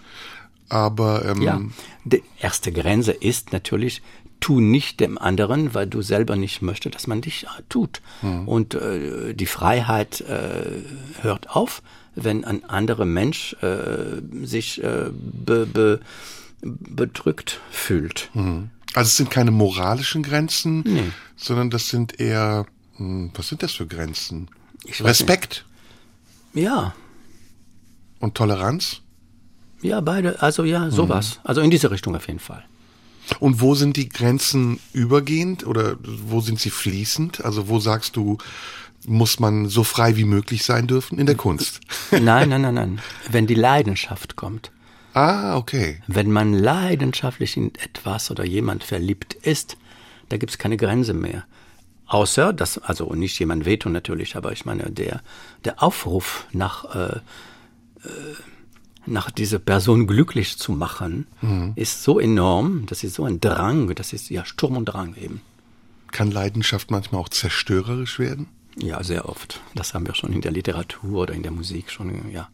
aber ähm, Ja. Die erste Grenze ist natürlich, tu nicht dem anderen, weil du selber nicht möchtest, dass man dich äh, tut. Und äh, die Freiheit äh, hört auf, wenn ein anderer Mensch äh, sich äh, be, be, bedrückt fühlt. also es sind keine moralischen Grenzen, Nee. sondern das sind eher, hm, was sind das für Grenzen? Respekt Ja, und Toleranz? ja, beide. Also ja, sowas. Also in diese Richtung auf jeden Fall. Und wo sind die Grenzen übergehend oder wo sind sie fließend? Also wo sagst du, muss man so frei wie möglich sein dürfen in der Kunst? Nein, nein, nein, nein. Wenn die Leidenschaft kommt. Ah, okay. Wenn man leidenschaftlich in etwas oder jemand verliebt ist, da gibt's keine Grenze mehr. Außer, dass, also nicht jemand wehtun natürlich, aber ich meine, der, der Aufruf nach, äh, äh, nach dieser Person glücklich zu machen, ist so enorm, das ist so ein Drang, das ist ja Sturm und Drang eben. Kann Leidenschaft manchmal auch zerstörerisch werden? Ja, sehr oft. Das haben wir schon in der Literatur oder in der Musik schon, ja.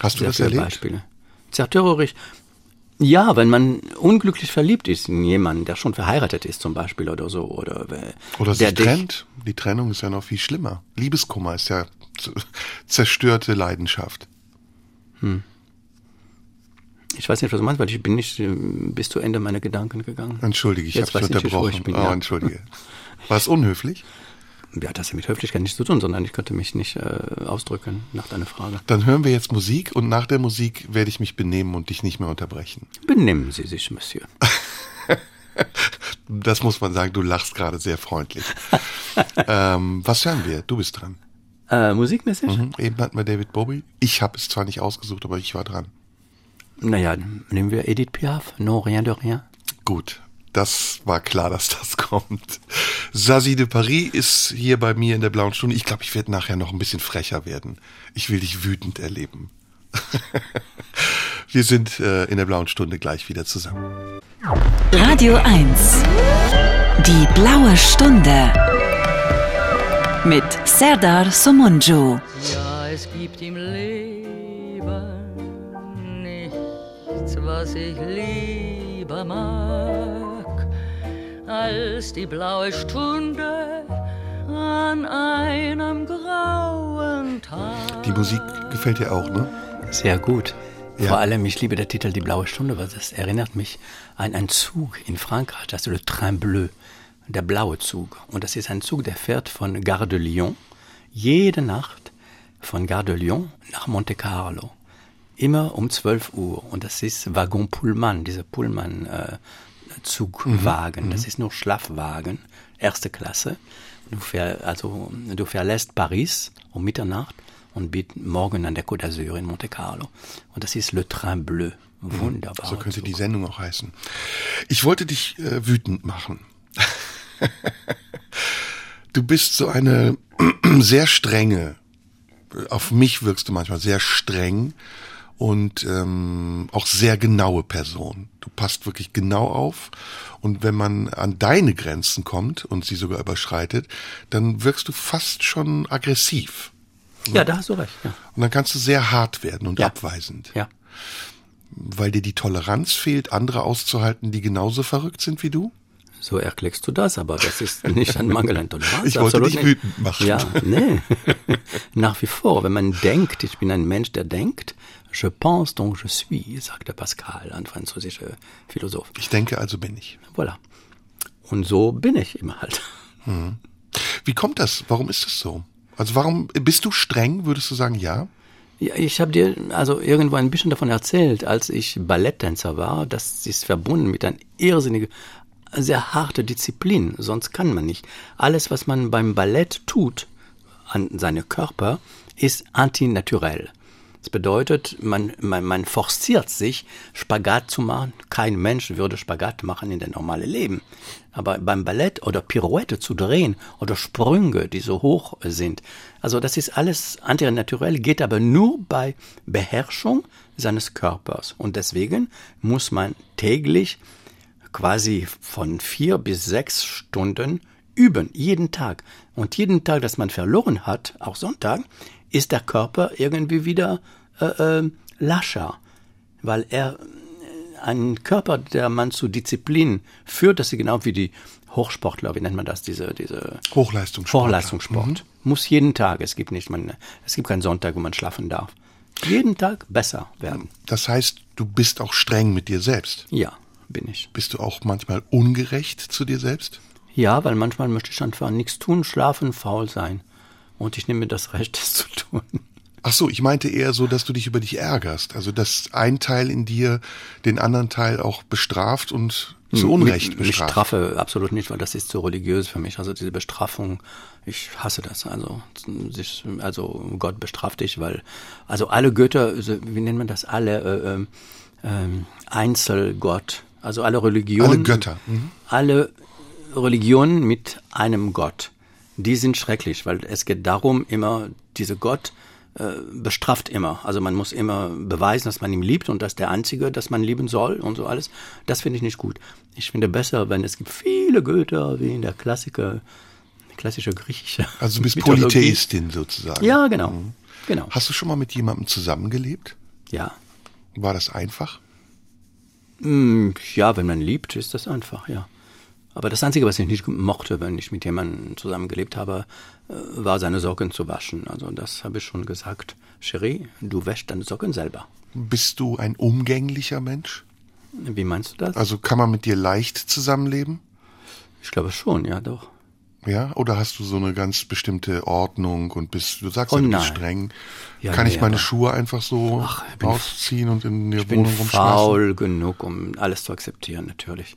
Hast du das viele erlebt? Beispiele. Zerstörerisch. Ja, wenn man unglücklich verliebt ist in jemanden, der schon verheiratet ist zum Beispiel oder so. Oder, Oder der sich trennt? Die Trennung ist ja noch viel schlimmer. Liebeskummer ist ja zerstörte Leidenschaft. Ich weiß nicht, was du meinst, weil ich bin nicht äh, bis zu Ende meiner Gedanken gegangen. Entschuldige, ich habe unterbrochen. ich bin, oh, ja. entschuldige. War es unhöflich? Ja, das hat mit Höflichkeit nichts zu tun, sondern ich könnte mich nicht äh, ausdrücken nach deiner Frage. Dann hören wir jetzt Musik und nach der Musik werde ich mich benehmen und dich nicht mehr unterbrechen. Benehmen Sie sich, Monsieur. Das muss man sagen, du lachst gerade sehr freundlich. ähm, was hören wir? Du bist dran. Äh, musikmäßig? Mhm. Eben hatten wir David Bowie. Ich habe es zwar nicht ausgesucht, aber ich war dran. Naja, nehmen wir Edith Piaf, Non, rien de rien. Gut, das war klar, dass das kommt. Zazie de Paris ist hier bei mir in der blauen Stunde. Ich glaube, ich werde nachher noch ein bisschen frecher werden. Ich will dich wütend erleben. Wir sind äh, in der blauen Stunde gleich wieder zusammen. Radio 1. Die blaue Stunde. Mit Serdar Somunju. Ja, es gibt im Leben nichts, was ich lieber mag, als die blaue Stunde an einem grauen Tag. Die Musik gefällt dir auch, ne? Sehr gut. Ja. Vor allem, ich liebe der Titel Die blaue Stunde, weil das erinnert mich an einen Zug in Frankreich, das ist Le Train Bleu, der blaue Zug. Und das ist ein Zug, der fährt von Gare de Lyon jede Nacht von Gare de Lyon nach Monte Carlo. Immer um 12 Uhr. Und das ist Waggon Pullman, diese Pullman, äh, Zugwagen. Mhm. Das ist nur Schlafwagen, erste Klasse. Du, fähr, also, du verlässt Paris um Mitternacht und bist morgen an der Côte d'Azur in Monte Carlo. Und das ist Le Train Bleu. Mhm. Wunderbar. So könnte Zug. die Sendung auch heißen. Ich wollte dich äh, wütend machen. du bist so eine sehr strenge, auf mich wirkst du manchmal sehr streng und ähm, auch sehr genaue Person. Du passt wirklich genau auf und wenn man an deine Grenzen kommt und sie sogar überschreitet, dann wirkst du fast schon aggressiv. Ja, da hast du recht. Ja. Und dann kannst du sehr hart werden und ja. abweisend. Ja. Weil dir die Toleranz fehlt, andere auszuhalten, die genauso verrückt sind wie du? So erklärst du das, aber das ist nicht ein Mangel an Toleranz. Ich wollte dich wütend machen. Ja, nee. Nach wie vor, wenn man denkt, ich bin ein Mensch, der denkt, je pense donc je suis, sagte Pascal, ein französischer Philosoph. Ich denke, also bin ich. Voilà. Und so bin ich immer halt. Hm. Wie kommt das? Warum ist das so? Also warum bist du streng, würdest du sagen, ja? Ja, ich habe dir also irgendwo ein bisschen davon erzählt, als ich Balletttänzer war, das ist verbunden mit einer irrsinnigen sehr harte Disziplin, sonst kann man nicht. Alles, was man beim Ballett tut an seinem Körper, ist antinaturell. Das bedeutet, man, man, man forciert sich, Spagat zu machen. Kein Mensch würde Spagat machen in der normale Leben. Aber beim Ballett oder Pirouette zu drehen oder Sprünge, die so hoch sind. Also das ist alles antinaturell, geht aber nur bei Beherrschung seines Körpers. Und deswegen muss man täglich quasi von vier bis sechs Stunden üben, jeden Tag. Und jeden Tag, dass man verloren hat, auch Sonntag, ist der Körper irgendwie wieder äh, äh, lascher, weil er äh, ein Körper, der man zu Disziplin führt, das ist genau wie die Hochsportler, wie nennt man das, diese, diese Hochleistungssport. Hochleistungssport. Mhm. Muss jeden Tag, es gibt nicht, man, es gibt keinen Sonntag, wo man schlafen darf. Jeden Tag besser werden. Das heißt, du bist auch streng mit dir selbst. Ja bin ich. Bist du auch manchmal ungerecht zu dir selbst? Ja, weil manchmal möchte ich einfach nichts tun, schlafen, faul sein. Und ich nehme mir das Recht, das zu tun. Ach so, ich meinte eher so, dass du dich über dich ärgerst. Also, dass ein Teil in dir den anderen Teil auch bestraft und zu Unrecht bestraft. Ich straffe absolut nicht, weil das ist zu religiös für mich. Also diese Bestrafung, ich hasse das. Also, sich, also Gott bestraft dich, weil, also alle Götter, wie nennt man das, alle äh, äh, Einzelgott, also alle Religionen. Alle Götter. Mhm. Alle Religionen mit einem Gott. Die sind schrecklich, weil es geht darum, immer, diese Gott äh, bestraft immer. Also man muss immer beweisen, dass man ihn liebt und dass der Einzige, dass man lieben soll und so alles. Das finde ich nicht gut. Ich finde besser, wenn es gibt viele Götter, wie in der Klassiker, klassische griechische. Also du bist Polytheistin sozusagen. Ja, genau. Mhm. genau. Hast du schon mal mit jemandem zusammengelebt? Ja. War das einfach? Hm, ja, wenn man liebt, ist das einfach, ja. Aber das Einzige, was ich nicht mochte, wenn ich mit jemandem zusammengelebt habe, äh, war seine Socken zu waschen. Also das habe ich schon gesagt. Cherie, du wäschst deine Socken selber. Bist du ein umgänglicher Mensch? Wie meinst du das? Also kann man mit dir leicht zusammenleben? Ich glaube schon, ja, doch. Ja, oder hast du so eine ganz bestimmte Ordnung und bist, du sagst oh, ja, du bist streng. Ja, Kann nee, ich meine Schuhe einfach so ach, ausziehen und in der ich Wohnung bin faul genug, um alles zu akzeptieren, natürlich.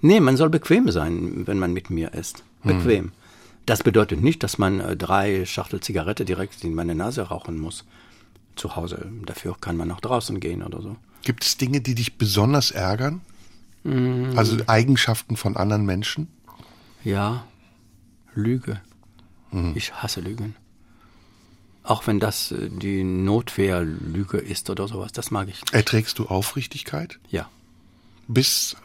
Nee, man soll bequem sein, wenn man mit mir ist. Bequem. Hm. Das bedeutet nicht, dass man äh, drei Schachtel Zigarette direkt in meine Nase rauchen muss. Zu Hause. Dafür kann man auch draußen gehen oder so. Gibt es Dinge, die dich besonders ärgern? Hm. Also Eigenschaften von anderen Menschen? Ja, Lüge. Mhm. Ich hasse Lügen. Auch wenn das äh, die Notwehrlüge ist oder sowas, das mag ich. Nicht. Erträgst du Aufrichtigkeit? Ja. Bis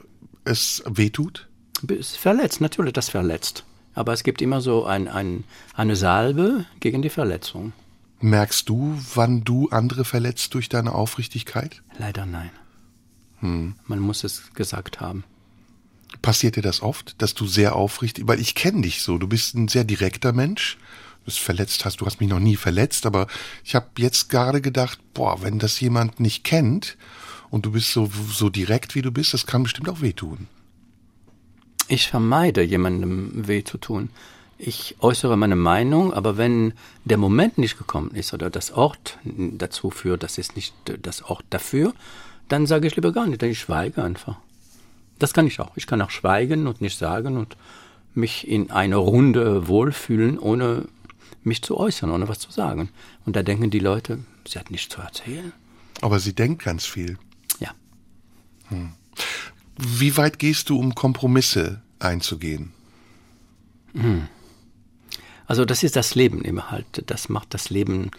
es wehtut? Bis verletzt, natürlich, das verletzt. Aber es gibt immer so ein, ein, eine Salbe gegen die Verletzung. Merkst du, wann du andere verletzt durch deine Aufrichtigkeit? Leider nein. Hm. Man muss es gesagt haben. Passiert dir das oft, dass du sehr aufrichtig, weil ich kenne dich so, du bist ein sehr direkter Mensch, du bist verletzt hast, du hast mich noch nie verletzt, aber ich habe jetzt gerade gedacht, boah, wenn das jemand nicht kennt und du bist so, so direkt, wie du bist, das kann bestimmt auch wehtun. Ich vermeide, jemandem weh zu tun. Ich äußere meine Meinung, aber wenn der Moment nicht gekommen ist oder das Ort dazu führt, das ist nicht das Ort dafür, dann sage ich lieber gar nicht, ich schweige einfach. Das kann ich auch. Ich kann auch schweigen und nicht sagen und mich in einer Runde wohlfühlen, ohne mich zu äußern, ohne was zu sagen. Und da denken die Leute, sie hat nichts zu erzählen. Aber sie denkt ganz viel. Ja. Wie weit gehst du, um Kompromisse einzugehen? Also das ist das Leben immer halt. Das macht das Leben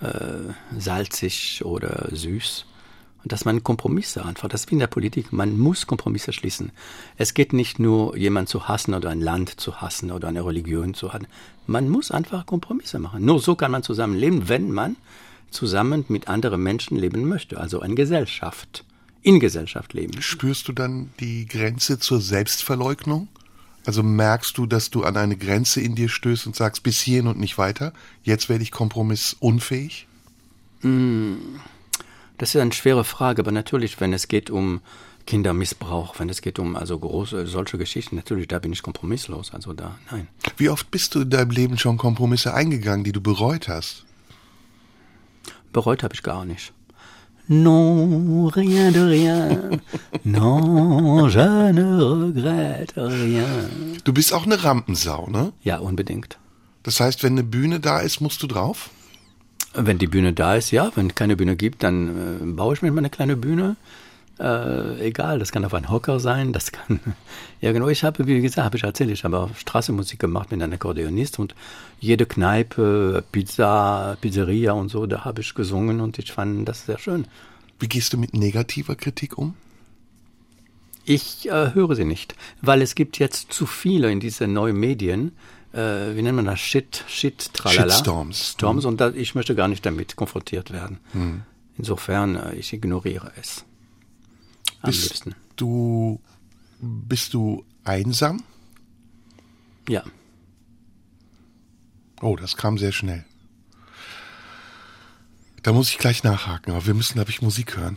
äh, salzig oder süß. Dass man Kompromisse einfach, das ist wie in der Politik, man muss Kompromisse schließen. Es geht nicht nur, jemand zu hassen oder ein Land zu hassen oder eine Religion zu hassen. Man muss einfach Kompromisse machen. Nur so kann man zusammenleben, wenn man zusammen mit anderen Menschen leben möchte. Also in Gesellschaft, in Gesellschaft leben. Spürst du dann die Grenze zur Selbstverleugnung? Also merkst du, dass du an eine Grenze in dir stößt und sagst, bis hierhin und nicht weiter? Jetzt werde ich kompromissunfähig? Das ist eine schwere Frage, aber natürlich, wenn es geht um Kindermissbrauch, wenn es geht um also große solche Geschichten, natürlich, da bin ich kompromisslos. Also da, nein. Wie oft bist du in deinem Leben schon Kompromisse eingegangen, die du bereut hast? Bereut habe ich gar nicht. Non, rien de rien. Non, je ne regrette rien. Du bist auch eine Rampensau, ne? Ja, unbedingt. Das heißt, wenn eine Bühne da ist, musst du drauf? Wenn die Bühne da ist, ja. Wenn keine Bühne gibt, dann äh, baue ich mir mal eine kleine Bühne. Äh, egal, das kann auf ein Hocker sein, das kann ja genau. Ich habe, wie gesagt, habe ich erzählt, ich habe auch Straßenmusik gemacht mit einem Akkordeonist und jede Kneipe, Pizza, Pizzeria und so, da habe ich gesungen und ich fand das sehr schön. Wie gehst du mit negativer Kritik um? Ich äh, höre sie nicht, weil es gibt jetzt zu viele in diese neuen Medien. Äh, wie nennt man das? Shit, Shit, tralala. Shitstorms. Storms und da, ich möchte gar nicht damit konfrontiert werden. Insofern, äh, ich ignoriere es. Am Bist liebsten. du, bist du einsam? Ja. Oh, das kam sehr schnell. Da muss ich gleich nachhaken, aber wir müssen, glaube ich, Musik hören.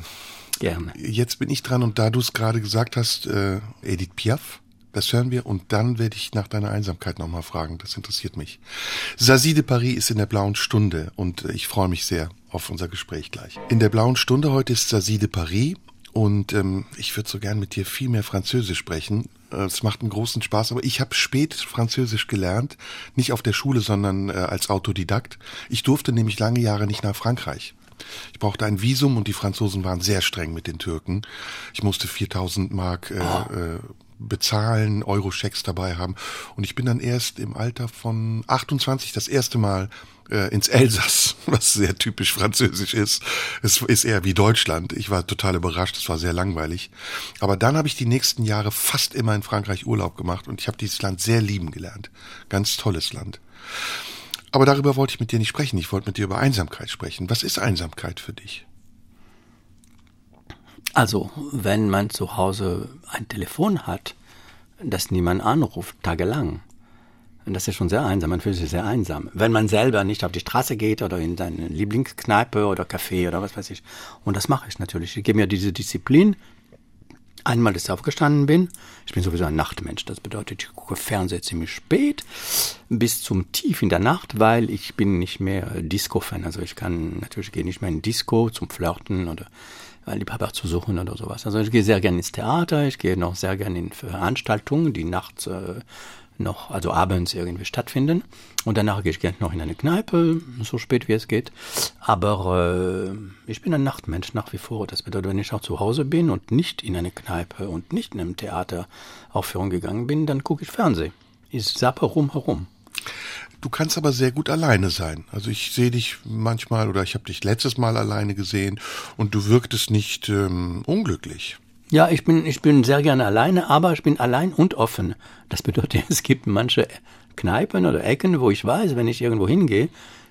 Gerne. Jetzt bin ich dran und da du es gerade gesagt hast, äh, Edith Piaf, das hören wir und dann werde ich nach deiner Einsamkeit nochmal fragen. Das interessiert mich. Sasi de Paris ist in der blauen Stunde und äh, ich freue mich sehr auf unser Gespräch gleich. In der blauen Stunde heute ist Sasi de Paris und ähm, ich würde so gern mit dir viel mehr Französisch sprechen. Äh, Es macht einen großen Spaß, aber ich habe spät Französisch gelernt, nicht auf der Schule, sondern äh, als Autodidakt. Ich durfte nämlich lange Jahre nicht nach Frankreich. Ich brauchte ein Visum und die Franzosen waren sehr streng mit den Türken. Ich musste 4000 Mark äh, äh, bezahlen, Euro-Schecks dabei haben. Und ich bin dann erst im Alter von 28 das erste Mal äh, ins Elsass, was sehr typisch französisch ist. Es ist eher wie Deutschland. Ich war total überrascht, es war sehr langweilig. Aber dann habe ich die nächsten Jahre fast immer in Frankreich Urlaub gemacht und ich habe dieses Land sehr lieben gelernt. Ganz tolles Land. Aber darüber wollte ich mit dir nicht sprechen. Ich wollte mit dir über Einsamkeit sprechen. Was ist Einsamkeit für dich? Also, wenn man zu Hause ein Telefon hat, das niemand anruft, tagelang, das ist schon sehr einsam, man fühlt sich sehr einsam. Wenn man selber nicht auf die Straße geht oder in seine Lieblingskneipe oder Café oder was weiß ich. Und das mache ich natürlich. Ich gebe mir diese Disziplin. Einmal, dass ich aufgestanden bin. Ich bin sowieso ein Nachtmensch. Das bedeutet, ich gucke Fernsehen ziemlich spät bis zum Tief in der Nacht, weil ich bin nicht mehr Disco-Fan. Also ich kann natürlich gehe nicht mehr in Disco zum Flirten oder Liebhaber zu suchen oder sowas. Also ich gehe sehr gerne ins Theater, ich gehe noch sehr gerne in Veranstaltungen, die nachts äh, noch, also abends irgendwie stattfinden. Und danach gehe ich gerne noch in eine Kneipe, so spät wie es geht. Aber äh, ich bin ein Nachtmensch nach wie vor. Das bedeutet, wenn ich auch zu Hause bin und nicht in eine Kneipe und nicht in einem Theater Aufführung gegangen bin, dann gucke ich Fernsehen. Ich sappe rum herum. Du kannst aber sehr gut alleine sein. Also ich sehe dich manchmal oder ich habe dich letztes Mal alleine gesehen und du wirktest nicht ähm, unglücklich. Ja, ich bin, ich bin sehr gerne alleine, aber ich bin allein und offen. Das bedeutet, es gibt manche Kneipen oder Ecken, wo ich weiß, wenn ich irgendwo hingehe,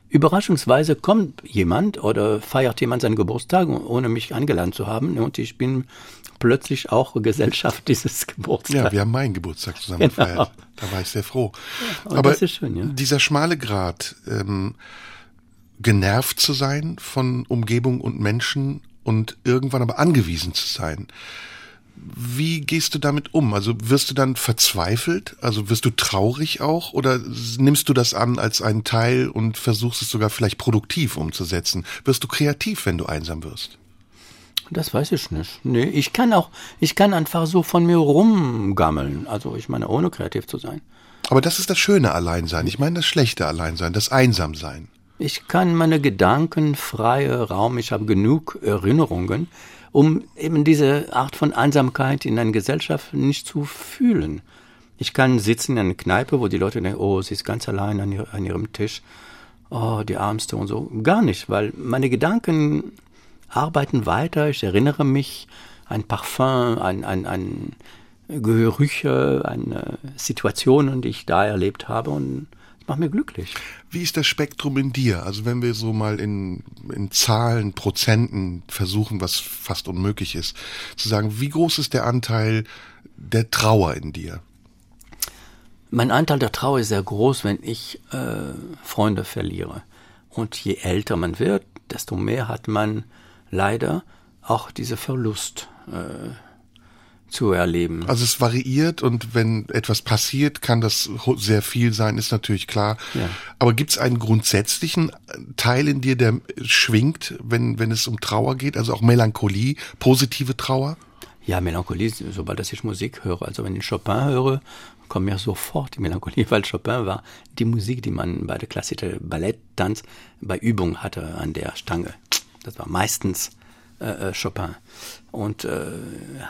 überraschungsweise kommt jemand oder feiert jemand seinen Geburtstag, ohne mich eingeladen zu haben. Und ich bin plötzlich auch Gesellschaft dieses Geburtstags. Ja, wir haben meinen Geburtstag zusammen Genau. gefeiert. Da war ich sehr froh. und aber schön, ja. dieser schmale Grat, ähm, genervt zu sein von Umgebung und Menschen und irgendwann aber angewiesen zu sein. Wie gehst du damit um? Also wirst du dann verzweifelt? Also wirst du traurig auch? Oder nimmst du das an als einen Teil und versuchst es sogar vielleicht produktiv umzusetzen? Wirst du kreativ, wenn du einsam wirst? Das weiß ich nicht. Nee, ich kann auch, ich kann einfach so von mir rumgammeln. Also ich meine, ohne kreativ zu sein. Aber das ist das schöne Alleinsein. Ich meine das schlechte Alleinsein, das Einsamsein. Ich kann meine Gedanken freie Raum, ich habe genug Erinnerungen, um eben diese Art von Einsamkeit in einer Gesellschaft nicht zu fühlen. Ich kann sitzen in einer Kneipe, wo die Leute denken, oh, sie ist ganz allein an, ihr, an ihrem Tisch, oh, die Ärmste und so. Gar nicht, weil meine Gedanken arbeiten weiter, ich erinnere mich, ein Parfum, ein, ein, ein Gerüche, an äh, Situationen, die ich da erlebt habe und es macht mir glücklich. Wie ist das Spektrum in dir? Also wenn wir so mal in, in Zahlen, Prozenten versuchen, was fast unmöglich ist, zu sagen, wie groß ist der Anteil der Trauer in dir? Mein Anteil der Trauer ist sehr groß, wenn ich äh, Freunde verliere. Und je älter man wird, desto mehr hat man leider auch diese Verlust. Äh, zu erleben. Also es variiert und wenn etwas passiert, kann das sehr viel sein, ist natürlich klar. Ja. Aber gibt es einen grundsätzlichen Teil in dir, der schwingt, wenn, wenn es um Trauer geht, also auch Melancholie, positive Trauer? Ja, Melancholie, sobald ich Musik höre, also wenn ich Chopin höre, kommt mir sofort die Melancholie, weil Chopin war die Musik, die man bei der klassischen Balletttanz bei Übung hatte an der Stange. Das war meistens äh, äh, Chopin. Und äh,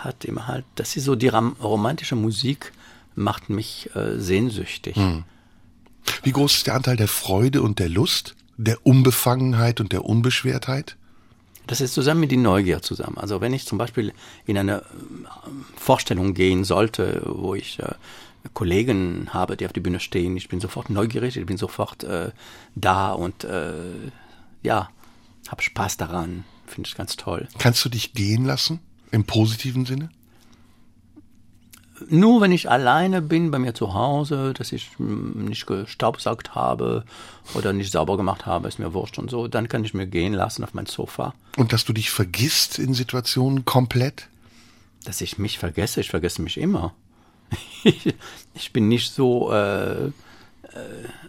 hat immer halt, das ist so die romantische Musik, macht mich äh, sehnsüchtig. Hm. Wie groß ist der Anteil der Freude und der Lust, der Unbefangenheit und der Unbeschwertheit? Das ist zusammen mit die Neugier zusammen. Also wenn ich zum Beispiel in eine äh, Vorstellung gehen sollte, wo ich äh, Kollegen habe, die auf der Bühne stehen, ich bin sofort neugierig, ich bin sofort äh, da und äh, ja, habe Spaß daran. Finde ich ganz toll. Kannst du dich gehen lassen? Im positiven Sinne? Nur wenn ich alleine bin bei mir zu Hause, dass ich nicht gestaubsaugt habe oder nicht sauber gemacht habe, ist mir wurscht und so, dann kann ich mir gehen lassen auf mein Sofa. Und dass du dich vergisst in Situationen komplett? Dass ich mich vergesse, ich vergesse mich immer. ich bin nicht so äh, äh,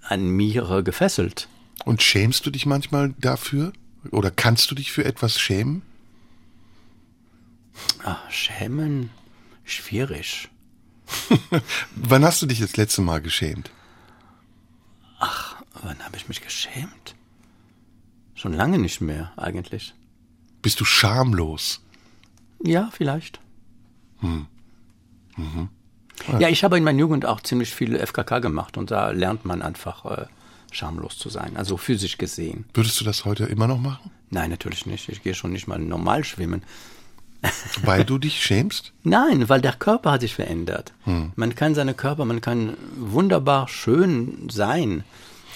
an mir gefesselt. Und schämst du dich manchmal dafür? Oder kannst du dich für etwas schämen? Ach, schämen? Schwierig. wann hast du dich das letzte Mal geschämt? Ach, wann habe ich mich geschämt? Schon lange nicht mehr, eigentlich. Bist du schamlos? Ja, vielleicht. Hm. Mhm. Ja. ja, ich habe in meiner Jugend auch ziemlich viel FKK gemacht und da lernt man einfach äh, schamlos zu sein, also physisch gesehen. Würdest du das heute immer noch machen? Nein, natürlich nicht. Ich gehe schon nicht mal normal schwimmen. Weil du dich schämst? Nein, weil der Körper hat sich verändert. Hm. Man kann seine Körper, man kann wunderbar schön sein,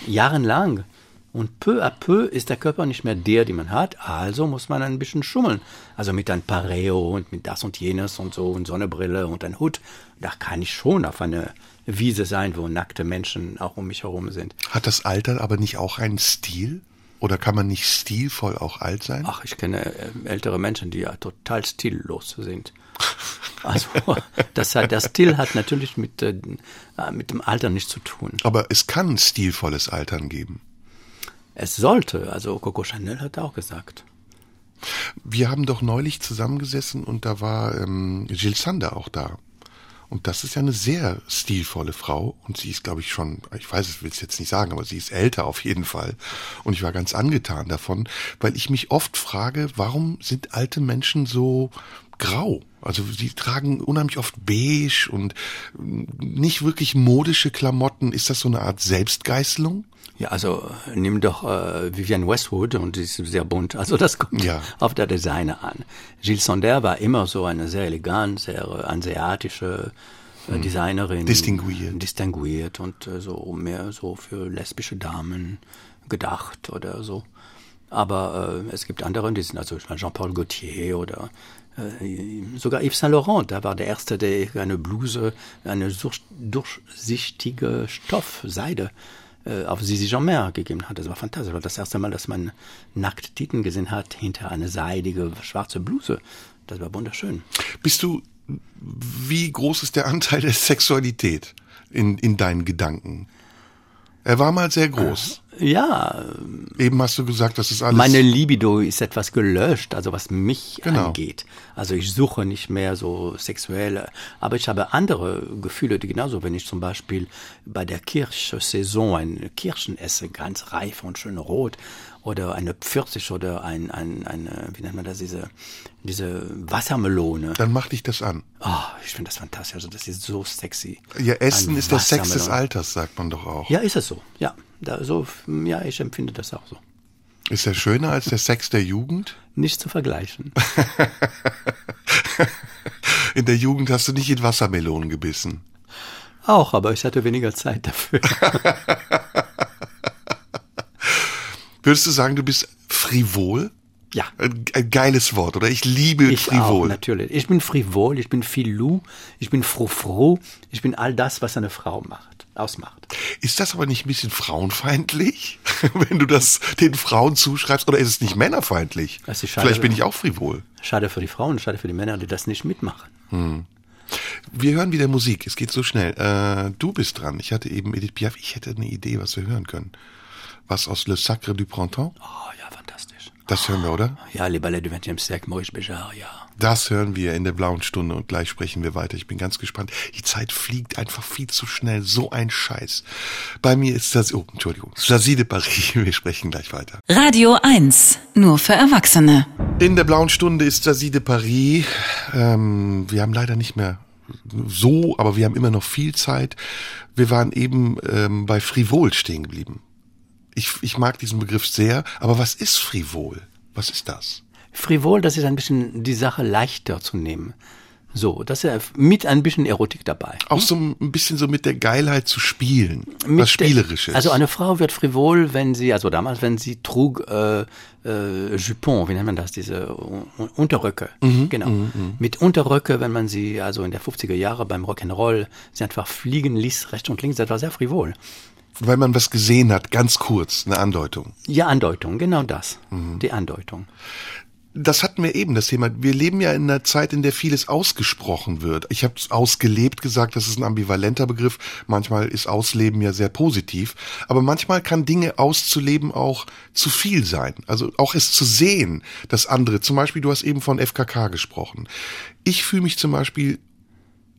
jahrelang. Und peu à peu ist der Körper nicht mehr der, den man hat. Also muss man ein bisschen schummeln. Also mit ein Pareo und mit das und jenes und so und Sonnenbrille und ein Hut. Da kann ich schon auf eine Wiese sein, wo nackte Menschen auch um mich herum sind. Hat das Alter aber nicht auch einen Stil? Oder kann man nicht stilvoll auch alt sein? Ach, ich kenne äh, ältere Menschen, die ja total stillos sind. Also das hat, der Stil hat natürlich mit, äh, mit dem Alter nichts zu tun. Aber es kann stilvolles Altern geben. Es sollte, also Coco Chanel hat auch gesagt. Wir haben doch neulich zusammengesessen und da war ähm, Gilles Sander auch da. Und das ist ja eine sehr stilvolle Frau. Und sie ist, glaube ich, schon, ich weiß es, will es jetzt nicht sagen, aber sie ist älter auf jeden Fall. Und ich war ganz angetan davon, weil ich mich oft frage, warum sind alte Menschen so grau? Also sie tragen unheimlich oft beige und nicht wirklich modische Klamotten. Ist das so eine Art Selbstgeißelung? Ja, also nimm doch äh, Vivienne Westwood und die ist sehr bunt. Also das kommt ja. auf der Designer an. Gilles Sonder war immer so eine sehr elegant, sehr äh, asiatische äh, hm. Designerin. Distinguiert. Distinguiert und äh, so mehr so für lesbische Damen gedacht oder so. Aber äh, es gibt andere, die sind also Jean-Paul Gaultier oder äh, sogar Yves Saint Laurent, da war der erste, der eine Bluse, eine durchsichtige Stoff, Seide äh, auf Sisi Jean-Mer gegeben hat. Das war fantastisch. Das war das erste Mal, dass man nackt Titten gesehen hat hinter eine seidige schwarze Bluse. Das war wunderschön. Bist du, wie groß ist der Anteil der Sexualität in, in deinen Gedanken? Er war mal sehr groß. Ja, Eben hast du gesagt, das ist alles. meine Libido ist etwas gelöscht, also was mich Genau. angeht. Also ich suche nicht mehr so sexuelle, aber ich habe andere Gefühle, die genauso, wenn ich zum Beispiel bei der Kirschsaison eine Kirschen esse, ganz reif und schön rot, oder eine Pfirsich oder ein, ein, eine, wie nennt man das, diese, diese Wassermelone. dann macht dich das an. Oh, ich finde das fantastisch, also das ist so sexy. Ja, Essen Ein ist der Sex des. Alters, sagt man doch auch. Ja, ist es so, ja. Da, so, ja, ich empfinde das auch so. Ist er schöner als der Sex der Jugend? Nicht zu vergleichen. In der Jugend hast du nicht in Wassermelonen gebissen. Auch, aber ich hatte weniger Zeit dafür. Würdest du sagen, du bist frivol? Ja. Ein, geiles Wort, oder? Ich liebe Ich auch, frivol. natürlich. Ich bin frivol, ich bin filou, ich bin frou ich bin all das, was eine Frau macht, ausmacht. Ist das aber nicht ein bisschen frauenfeindlich, wenn du das den Frauen zuschreibst? Oder ist es nicht männerfeindlich? Das ist schade, Vielleicht bin ich auch frivol. Schade für die Frauen, schade für die Männer, die das nicht mitmachen. Wir hören wieder Musik. Es geht so schnell. Äh, du bist dran. Ich hatte eben Edith Piaf. Ich hätte eine Idee, was wir hören können. Was aus Le Sacre du Printemps? Oh ja. Das hören wir, oder? Ja, les ballets du 20e siècle, Maurice Béjart, ja. Das hören wir in der blauen Stunde und gleich sprechen wir weiter. Ich bin ganz gespannt. Die Zeit fliegt einfach viel zu schnell. So ein Scheiß. Bei mir ist das, oh, Entschuldigung, Sazie de Paris. Wir sprechen gleich weiter. Radio 1. Nur für Erwachsene. In der blauen Stunde ist Sazie de Paris. Ähm, wir haben leider nicht mehr so, aber wir haben immer noch viel Zeit. Wir waren eben ähm, bei Frivol stehen geblieben. Ich, ich mag diesen Begriff sehr, aber was ist Frivol? Was ist das? Frivol, das ist ein bisschen die Sache leichter zu nehmen. So, das ist mit ein bisschen Erotik dabei. Auch so ein bisschen so mit der Geilheit zu spielen. Mit was Spielerisches. Der, also eine Frau wird frivol, wenn sie, also damals, wenn sie trug äh, äh, Jupon, wie nennt man das, diese Un- Unterröcke. Mhm, genau. Mit Unterröcke, wenn man sie, also in der 50er Jahre beim Rock'n'Roll, sie einfach fliegen ließ, rechts und links, das war sehr frivol. Weil man was gesehen hat, ganz kurz, eine Andeutung. Ja, Andeutung, genau das. Mhm. Die Andeutung. Das hatten wir eben, das Thema. Wir leben ja in einer Zeit, in der vieles ausgesprochen wird. Ich habe ausgelebt gesagt, das ist ein ambivalenter Begriff. Manchmal ist Ausleben ja sehr positiv. Aber manchmal kann Dinge auszuleben auch zu viel sein. Also auch es zu sehen, das andere. Zum Beispiel, du hast eben von FKK gesprochen. Ich fühle mich zum Beispiel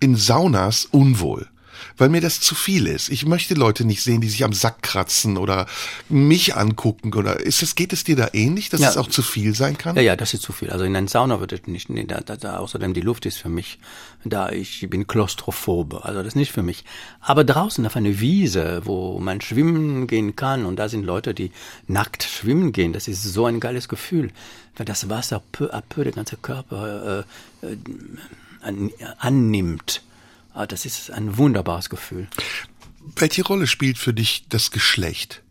in Saunas unwohl. Weil mir das zu viel ist. Ich möchte Leute nicht sehen, die sich am Sack kratzen oder mich angucken oder ist es, geht es dir da ähnlich, dass Ja. es auch zu viel sein kann? Ja, ja, das ist zu viel. Also in einer Sauna würde ich nicht, nee, da, da, da, außerdem die Luft ist für mich, da ich bin klaustrophobe, also das ist nicht für mich. Aber draußen auf einer Wiese, wo man schwimmen gehen kann und da sind Leute, die nackt schwimmen gehen, das ist so ein geiles Gefühl, weil das Wasser peu à peu den ganzen Körper äh, äh, an, annimmt. Ah, Das ist ein wunderbares Gefühl. Welche Rolle spielt für dich das Geschlecht?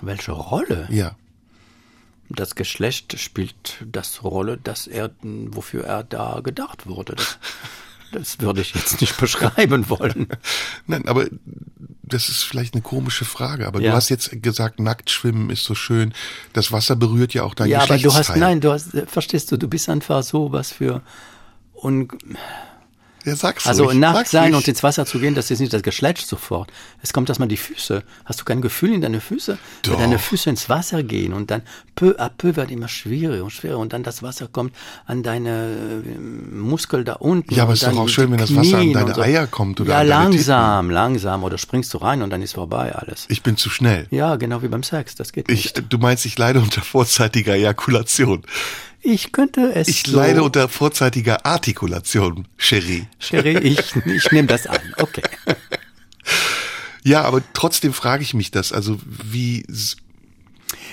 Welche Rolle? Ja. Das Geschlecht spielt das Rolle, dass er, wofür er da gedacht wurde. Das, das würde ich jetzt nicht beschreiben wollen. Nein, aber das ist vielleicht eine komische Frage. Aber Ja. du hast jetzt gesagt, nackt schwimmen ist so schön. Das Wasser berührt ja auch dein ja, aber du hast, Geschlechtsteil. nein, du hast, verstehst du, du bist einfach so was für, un, Ja, sag's also ruhig, nackt sein ruhig. und ins Wasser zu gehen, das ist nicht das Geschlecht sofort. Es kommt erstmal die Füße. Hast du kein Gefühl in deine Füße? Doch. Wenn deine Füße ins Wasser gehen und dann peu à peu wird immer schwerer und schwerer und dann das Wasser kommt an deine äh, Muskel da unten. Ja, aber und ist doch auch schön, wenn das Wasser an deine so. Eier kommt oder Ja, langsam, langsam. Oder springst du rein und dann ist vorbei alles. Ich bin zu schnell. Ja, genau wie beim Sex, das geht Ich, nicht. du meinst, ich leide unter vorzeitiger Ejakulation. Ich könnte es Ich so, leide unter vorzeitiger Artikulation, Cherie. Sherry, ich, ich nehme das an. Okay. Ja, aber trotzdem frage ich mich das. Also wie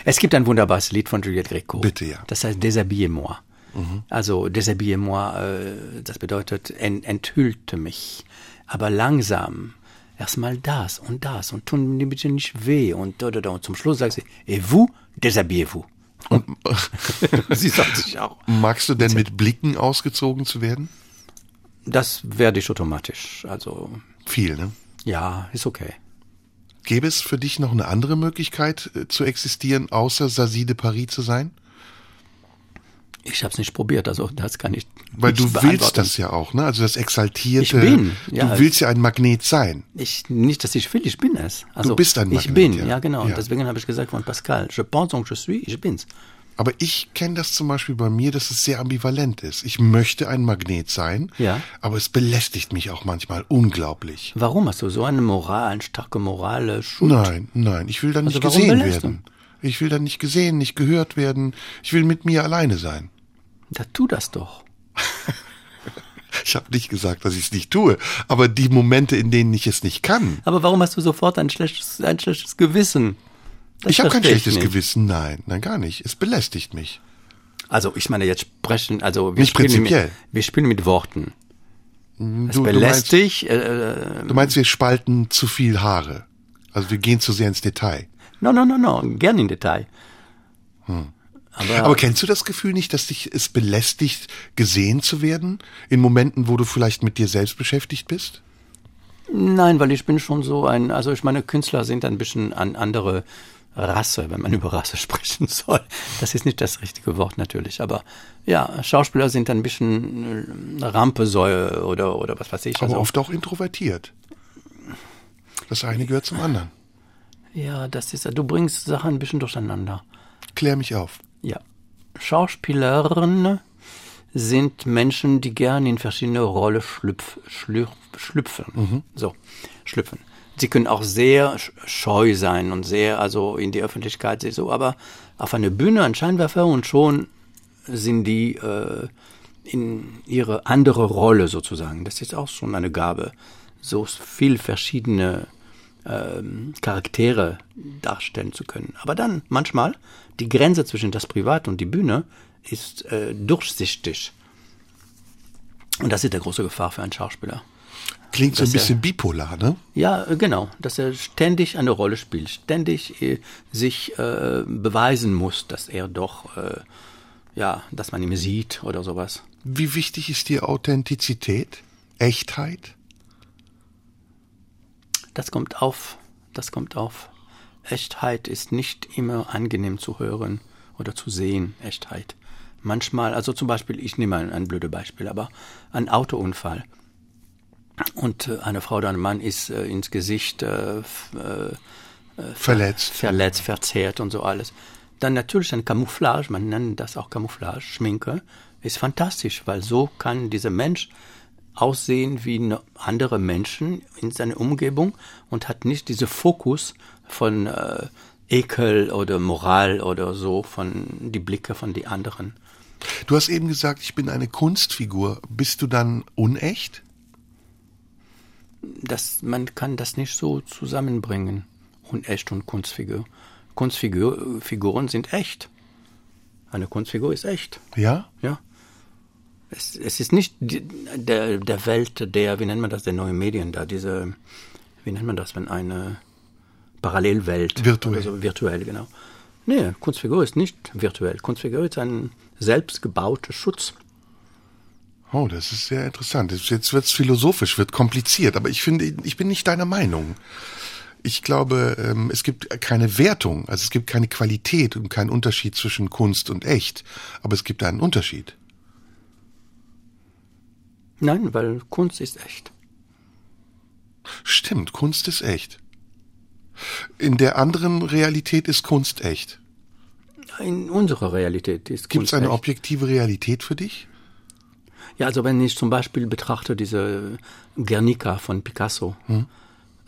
Es gibt ein wunderbares Lied von Juliette Greco. Bitte, ja. Das heißt Déshabillez-moi. Also Déshabillez-moi, äh, das bedeutet en, enthüllte mich, aber langsam. Erstmal das und das und tun mir bitte nicht weh und da, da, da. Und zum Schluss sagt sie, et vous, déshabillez-vous. Und sie sagt sich auch. magst du denn mit Blicken ausgezogen zu werden? Das werde ich automatisch. Also Viel, ne? ja, ist okay. Gäbe es für dich noch eine andere Möglichkeit äh, zu existieren, außer Sazie de Paris zu sein? Ich habe es nicht probiert, also das kann ich Weil nicht du willst das ja auch, ne? Also das Exaltierte. Ich bin, ja. Du willst ja ein Magnet sein. Ich, nicht, dass ich will, ich bin es. Also, bist ein Ich Magnet, bin, ja. ja, genau. Ja. Deswegen habe ich gesagt von Pascal, je pense donc je suis, ich bin's. Aber ich kenne das zum Beispiel bei mir, dass es sehr ambivalent ist. Ich möchte ein Magnet sein, Ja. aber es belästigt mich auch manchmal unglaublich. Warum hast du so eine Moral, eine starke morale Schuld? Nein, nein, ich will dann Also nicht gesehen werden. Ich will dann nicht gesehen, nicht gehört werden. Ich will mit mir alleine sein. Da tu das doch. Ich habe nicht gesagt, dass ich es nicht tue, aber die Momente, in denen ich es nicht kann. Aber warum hast du sofort ein schlechtes, ein schlechtes Gewissen? Das ich habe kein schlechtes nicht. Gewissen, nein, nein, gar nicht. Es belästigt mich. Also ich meine jetzt sprechen, also wir Nicht spielen prinzipiell. Mit, wir spielen mit Worten. Es Du, du, meinst, belästigt. Äh, du meinst, wir spalten zu viel Haare. Also wir gehen zu sehr ins Detail. no, no, no, no, gern in Detail. Hm. Aber kennst du das Gefühl nicht, dass dich es belästigt, gesehen zu werden? In Momenten, wo du vielleicht mit dir selbst beschäftigt bist? nein, weil ich bin schon so ein, also ich meine, Künstler sind ein bisschen an andere Rasse, wenn man über Rasse sprechen soll. Das ist nicht das richtige Wort natürlich, aber ja, Schauspieler sind ein bisschen äh, Rampesäue oder, oder was weiß ich. Aber Also, oft auch introvertiert. Das eine gehört zum anderen. ja, das ist, du bringst Sachen ein bisschen durcheinander. Klär mich auf. Ja. Schauspielerinnen sind Menschen, die gerne in verschiedene Rollen schlüpf, schlüpf, schlüpfen. So, schlüpfen. Sie können auch sehr sch- scheu sein und sehr, also in die Öffentlichkeit so, aber auf einer Bühne ein Scheinwerfer und schon sind die äh, in ihre andere Rolle sozusagen. Das ist auch schon eine Gabe, so viel verschiedene ähm, Charaktere darstellen zu können. Aber dann manchmal die Grenze zwischen das Privat und die Bühne ist äh, durchsichtig. Und das ist der große Gefahr für einen Schauspieler. Klingt so ein bisschen bipolar, ne? Ja, äh, genau, dass er ständig eine Rolle spielt, ständig äh, sich äh, beweisen muss, dass er doch, äh, ja, dass man ihn sieht oder sowas. Wie wichtig ist dir Authentizität? Echtheit? Das kommt auf, das kommt auf. Echtheit ist nicht immer angenehm zu hören oder zu sehen, Echtheit. Manchmal, also zum Beispiel, ich nehme ein, ein blödes Beispiel, aber ein Autounfall und äh, eine Frau oder ein Mann ist äh, ins Gesicht äh, f- äh, Verletzt? verletzt, verzerrt und so alles. Dann natürlich ein Camouflage, man nennt das auch Camouflage, Schminke, ist fantastisch, weil so kann dieser Mensch aussehen wie ne- andere Menschen in seiner Umgebung und hat nicht diesen Fokus von äh, Ekel oder Moral oder so von die Blicke von die anderen. Du hast eben gesagt, ich bin eine Kunstfigur. Bist du dann unecht? Das, man kann das nicht so zusammenbringen, unecht und Kunstfigur. Kunstfiguren sind echt. Eine Kunstfigur ist echt. Ja? Ja. Es, es ist nicht die, der, der Welt der, wie nennt man das, der neuen Medien da, diese, wie nennt man das, wenn eine Parallelwelt. Virtuell. Oder so, virtuell, genau. Nee, Kunstfigur ist nicht virtuell. Kunstfigur ist ein selbstgebauter Schutz. Oh, das ist sehr interessant. Jetzt- Jetzt wird's philosophisch, wird kompliziert, aber ich finde, ich bin nicht deiner Meinung. Ich glaube, ähm, es gibt keine Wertung, also es gibt keine Qualität und keinen Unterschied zwischen Kunst und echt, aber es gibt einen Unterschied. Nein, weil Kunst ist echt. Stimmt, Kunst ist echt. In der anderen Realität ist Kunst echt. In unserer Realität ist Gibt es Kunst eine echt. objektive Realität für dich? Ja, also wenn ich zum Beispiel betrachte diese Guernica von Picasso,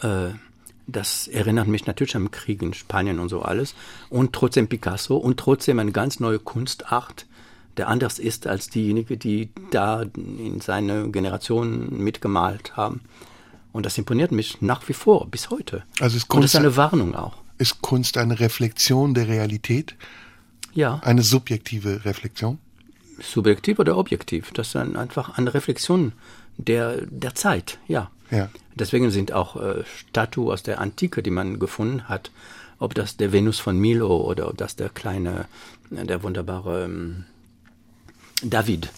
äh, das erinnert mich natürlich am Krieg in Spanien und so alles. Und trotzdem Picasso und trotzdem eine ganz neue Kunstart, der anders ist als diejenige, die da in seiner Generation mitgemalt haben. Und das imponiert mich nach wie vor, bis heute. Also ist und das Kunst- ist eine Warnung auch. Ist Kunst eine Reflexion der Realität? Ja. Eine subjektive Reflexion? subjektiv oder objektiv. Das ist ein, einfach eine Reflexion der, der Zeit, ja. Ja. Deswegen sind auch äh, Statuen aus der Antike, die man gefunden hat, ob das der Venus von Milo oder ob das der kleine, der wunderbare David,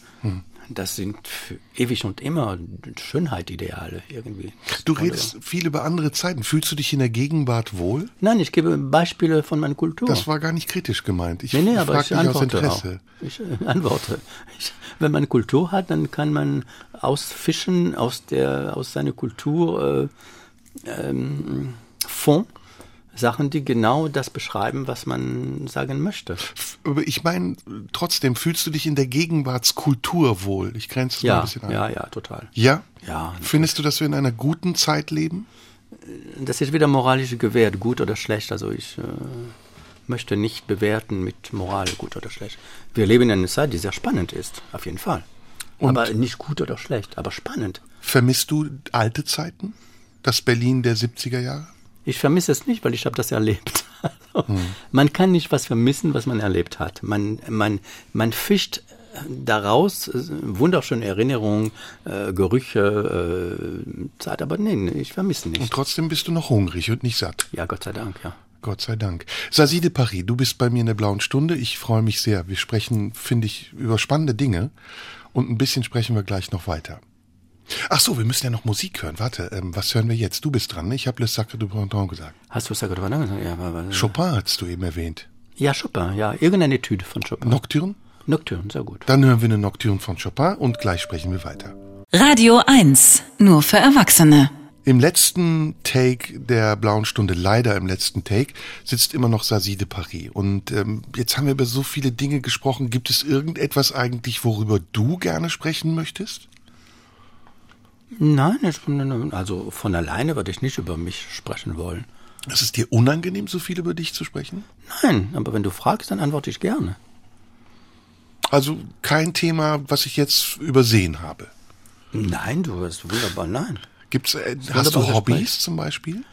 das sind für ewig und immer Schönheitideale irgendwie. Du redest viel über andere Zeiten. Fühlst du dich in der Gegenwart wohl? Nein, ich gebe Beispiele von meiner Kultur. Das war gar nicht kritisch gemeint. Ich nee, nee, aber frag ich dich aus antworte Interesse. auch. Ich äh, antworte. Ich, wenn man Kultur hat, dann kann man ausfischen aus der aus seiner Kultur äh, ähm, Fond Sachen, die genau das beschreiben, was man sagen möchte. Aber ich meine, trotzdem, fühlst du dich in der Gegenwartskultur wohl? Ich grenze es mal ein Ja, bisschen ein. ja, ja, total. Ja? Ja, Findest du, dass wir in einer guten Zeit leben? Das ist wieder moralisch gewährt, gut oder schlecht. Also ich äh, möchte nicht bewerten mit Moral, gut oder schlecht. Wir leben in einer Zeit, die sehr spannend ist, auf jeden Fall. Und- aber nicht gut oder schlecht, aber spannend. Vermisst du alte Zeiten? Das Berlin der 70er Jahre? Ich vermisse es nicht, weil ich habe das erlebt. Also, Man kann nicht was vermissen, was man erlebt hat. Man, man, man fischt daraus äh, wunderschöne Erinnerungen, äh, Gerüche, äh, Zeit, aber nee, ich vermisse Und nicht. trotzdem bist du noch hungrig und nicht satt. Ja, Gott sei Dank, ja. Gott sei Dank. Sasi de Paris, du bist bei mir in der blauen Stunde. Ich freue mich sehr. Wir sprechen, finde ich, über spannende Dinge. Und ein bisschen sprechen wir gleich noch weiter. Ach so, wir müssen ja noch Musik hören. Warte, ähm, was hören wir jetzt? Du bist dran. ne? Ich habe Le Sacre du Printemps gesagt. Hast du es ja gerade gesagt? Ja, aber, aber, Chopin hast du eben erwähnt. ja, Chopin, ja, irgendeine Etüde von Chopin. Nocturne? Nocturne, sehr gut. Dann hören wir eine Nocturne von Chopin und gleich sprechen wir weiter. Radio 1. Nur für Erwachsene. Im letzten Take der blauen Stunde, leider im letzten Take, sitzt immer noch Sasi de Paris. Und ähm, jetzt haben wir über so viele Dinge gesprochen. Gibt es irgendetwas eigentlich, worüber du gerne sprechen möchtest? Nein, ich, bin- also von alleine würde ich nicht über mich sprechen wollen. Ist es dir unangenehm, so viel über dich zu sprechen? Nein, aber wenn du fragst, dann antworte ich gerne. Also kein Thema, was ich jetzt übersehen habe. Nein, du hast wunderbar, nein. Gibt's, äh, hast du Hobbys Gespräch. zum Beispiel?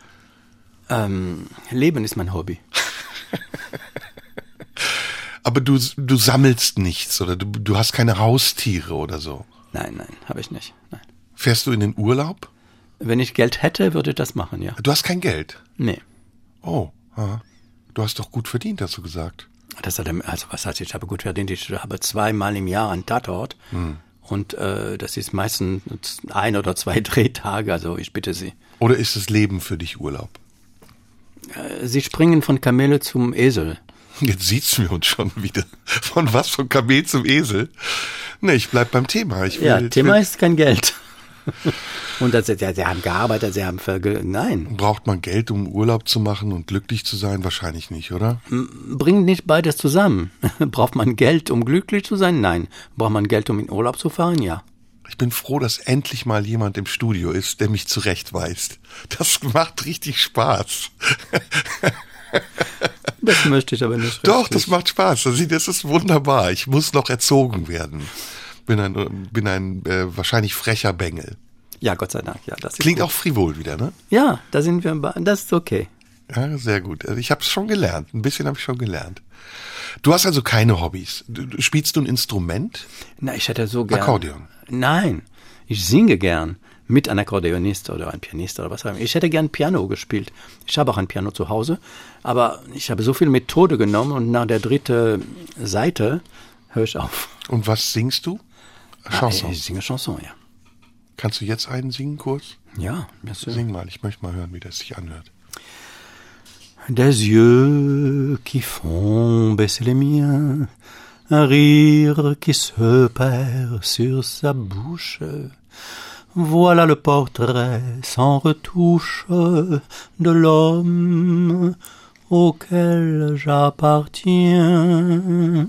Ähm, Leben ist mein Hobby. Aber du, du sammelst nichts oder du, du hast keine Haustiere oder so. Nein, nein, habe ich nicht. Nein. Fährst du in den Urlaub? Wenn ich Geld hätte, würde ich das machen, ja. Du hast kein Geld. Nee. Oh, aha. du hast doch gut verdient, hast du gesagt. Das hat, also was heißt, ich habe gut verdient. Ich habe zweimal im Jahr einen Tatort. Und äh, das ist meistens ein oder zwei Drehtage, also ich bitte Sie. Oder ist das Leben für dich Urlaub? Äh, Sie springen von Kamele zum Esel. Jetzt sieht's mir uns schon wieder. Von was? Von Kamel zum Esel? Nee, ich bleib beim Thema. Ich will, Ja, Thema will, ist kein Geld. Und das, ja, sie haben gearbeitet, sie haben verge Nein, Braucht man Geld, um Urlaub zu machen und glücklich zu sein? Wahrscheinlich nicht, oder? bringt nicht beides zusammen. Braucht man Geld, um glücklich zu sein? Nein. Braucht man Geld, um in Urlaub zu fahren? Ja. Ich bin froh, dass endlich mal jemand im Studio ist, der mich zurechtweist. Das macht richtig Spaß. Das möchte ich aber nicht. Doch, richtig. das macht Spaß. Das ist- das ist wunderbar. Ich muss noch erzogen werden. Bin ein, bin ein äh, wahrscheinlich frecher Bengel. Ja, Gott sei Dank, ja. Das Klingt gut. auch frivol wieder, ne? Ja, da sind wir, das ist okay. Ja, sehr gut. Also Ich habe es schon gelernt. Ein bisschen habe ich schon gelernt. Du hast also keine Hobbys. Du, du, spielst du ein Instrument? Na, ich hätte so gern. Akkordeon. Nein, ich singe gern mit einem Akkordeonist oder einem Pianist oder was auch immer. Ich hätte gern Piano gespielt. Ich habe auch ein Piano zu Hause, aber ich habe so viel Methode genommen und nach der dritten Seite höre ich auf. Und was singst du? Ah, Chanson. Ich singe Chanson, ja. Kannst du jetzt einen singen kurz? Ja, bien sûr. Sing mal. Ich möchte mal hören, wie das sich anhört. Des yeux qui font baisser les miens, un rire qui se perd sur sa bouche. Voilà le portrait sans retouche de l'homme auquel j'appartiens.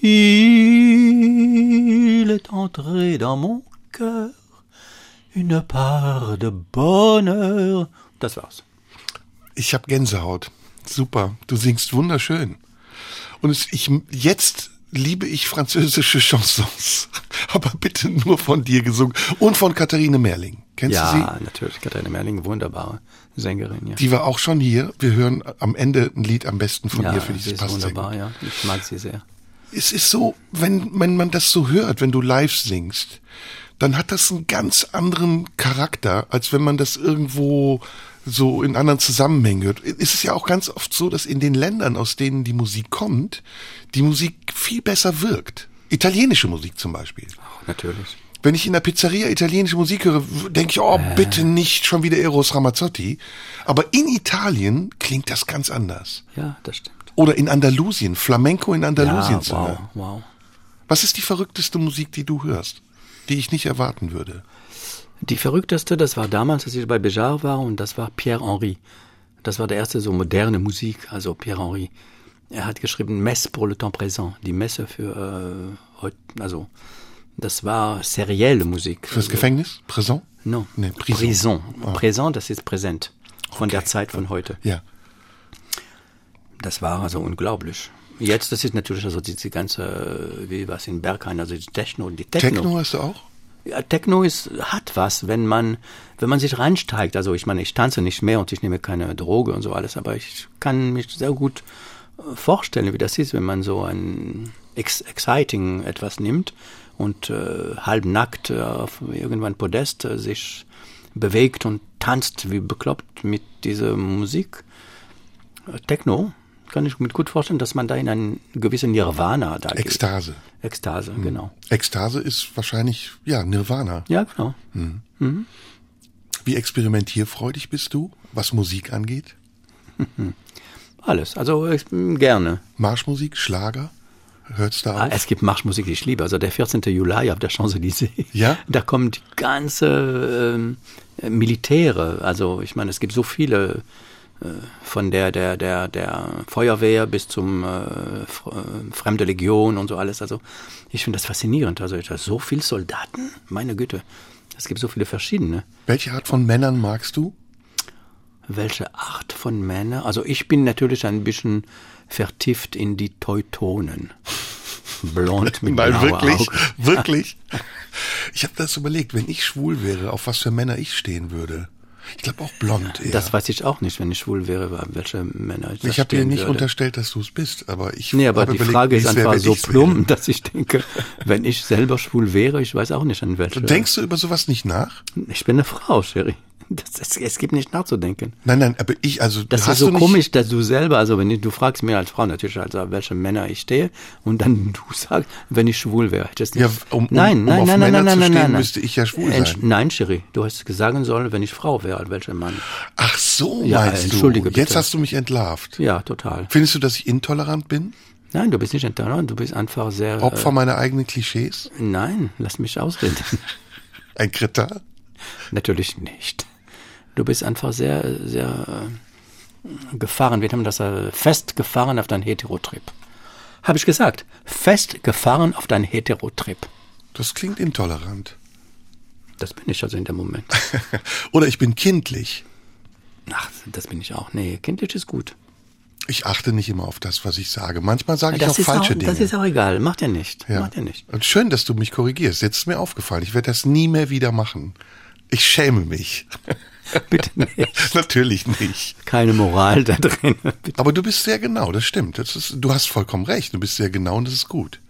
Il est entré dans mon cœur une part de Bonheur. Das war's. Ich habe Gänsehaut. Super. Du singst wunderschön. Und es, ich jetzt liebe ich französische Chansons. aber bitte nur von dir gesungen und von Katharine Merling. Kennst du sie? Ja, natürlich. Katharina Merling, wunderbare Sängerin, ja. Die war auch schon hier. Wir hören am Ende ein Lied am besten von ja, ihr, das ist passt wunderbar, ja. Ich mag sie sehr. Es ist so, wenn, wenn man das so hört, wenn du live singst, dann hat das einen ganz anderen Charakter, als wenn man das irgendwo so in anderen Zusammenhängen hört. Es ist ja auch ganz oft so, dass in den Ländern, aus denen die Musik kommt, die Musik viel besser wirkt. Italienische Musik zum Beispiel. Natürlich. Wenn ich in der Pizzeria italienische Musik höre, denke ich, oh, bitte nicht schon wieder Eros Ramazzotti. Aber in Italien klingt das ganz anders. Ja, das stimmt. Oder in Andalusien, Flamenco in Andalusien Ja, zu wow, hören. wow. Was ist die verrückteste Musik, die du hörst, die ich nicht erwarten würde? Die verrückteste, das war damals, als ich bei Béjar war, und das war Pierre Henry. Das war der erste so moderne Musik, also Pierre Henry. Er hat geschrieben Messe pour le temps présent, die Messe für äh, heut, also das war serielle Musik. Fürs Gefängnis? Prison? No. Nee, Prison. Prison. Ah. Présent, das ist präsent. Von der Zeit von heute. Ja. Das war also unglaublich. Jetzt, das ist natürlich also diese ganze, äh, wie was in Berghain, also die Techno, die Techno. Techno hast du auch? Ja, Techno ist, hat was, wenn man, wenn man sich reinsteigt. Also ich meine, ich tanze nicht mehr und ich nehme keine Droge und so alles, aber ich kann mich sehr gut äh, vorstellen, wie das ist, wenn man so ein ex exciting etwas nimmt und äh, halb nackt äh, auf irgendwann Podest äh, sich bewegt und tanzt wie bekloppt mit dieser Musik. Äh, Techno kann ich mir gut vorstellen, dass man da in einen gewissen Nirvana da geht. Ekstase. Ekstase, genau. Ekstase ist wahrscheinlich, ja, Nirvana. Ja, genau. Wie experimentierfreudig bist du, was Musik angeht? Alles. Also ich, gerne. Marschmusik, Schlager? Hört's da Ah, auf? es gibt Marschmusik, die ich liebe. Also der 14. Juli auf der Champs-Élysées. Ja? Da kommen die ganze ähm, Militäre. Also ich meine, es gibt so viele von der der der der Feuerwehr bis zum äh, äh, Fremde Legion und so alles. Also ich finde das faszinierend. Also da so viele Soldaten, meine Güte. Es gibt so viele verschiedene. Welche Art von Männern magst du? Welche Art von Männern? Also ich bin natürlich ein bisschen vertieft in die Teutonen. Blond mit Nein, wirklich? Augen. Wirklich? Ich habe das überlegt, wenn ich schwul wäre, auf was für Männer ich stehen würde. Ich glaube auch blond eher. Das weiß ich auch nicht, wenn ich schwul wäre, welche Männer ich ich habe dir nicht würde. unterstellt, dass du es bist, aber ich Nee, aber die überlegt, Frage ist einfach so plump, dass ich denke, wenn ich selber schwul wäre, ich weiß auch nicht an welche. Denkst du über sowas nicht nach? Ich bin eine Frau, Sherry. Das, es, es gibt nicht nachzudenken. Nein, nein, aber ich, also Das ist so du komisch, dass du selber, also wenn ich, du fragst mir als Frau natürlich, also welche Männer ich stehe, und dann du sagst, wenn ich schwul wäre. Das Ja, nicht. um- um- nein, um nein, auf nein, nein, Männer nein, zu nein, stehen, nein, nein. müsste ich ja schwul Entsch- sein. Nein, Sherry, du hast sagen sollen, wenn ich Frau wäre, welcher Mann. Ach so, Ja, meinst entschuldige du? Jetzt bitte. hast du mich entlarvt. Ja, total. Findest du, dass ich intolerant bin? Nein, du bist nicht intolerant, du bist einfach sehr. Opfer meiner eigenen Klischees? Äh, nein, lass mich ausreden. Ein Kritter? Natürlich nicht. Du bist einfach sehr, sehr äh, gefahren. Wir haben das äh, festgefahren auf dein Heterotrip. Habe ich gesagt. Festgefahren auf dein Heterotrip. Das klingt intolerant. Das bin ich also in dem Moment. Oder ich bin kindlich. Ach, das bin ich auch. Nee, kindlich ist gut. Ich achte nicht immer auf das, was ich sage. Manchmal sage ich Das auch ist, falsche auch, Dinge. das ist auch egal. Macht ja nicht. ja. Macht ja nicht. Und schön, dass du mich korrigierst. Jetzt ist mir aufgefallen. Ich werde das nie mehr wieder machen. Ich schäme mich. Bitte nicht. Natürlich nicht. Keine Moral da drin. Bitte. Aber du bist sehr genau, das stimmt. Das ist, du hast vollkommen recht. Du bist sehr genau und das ist gut.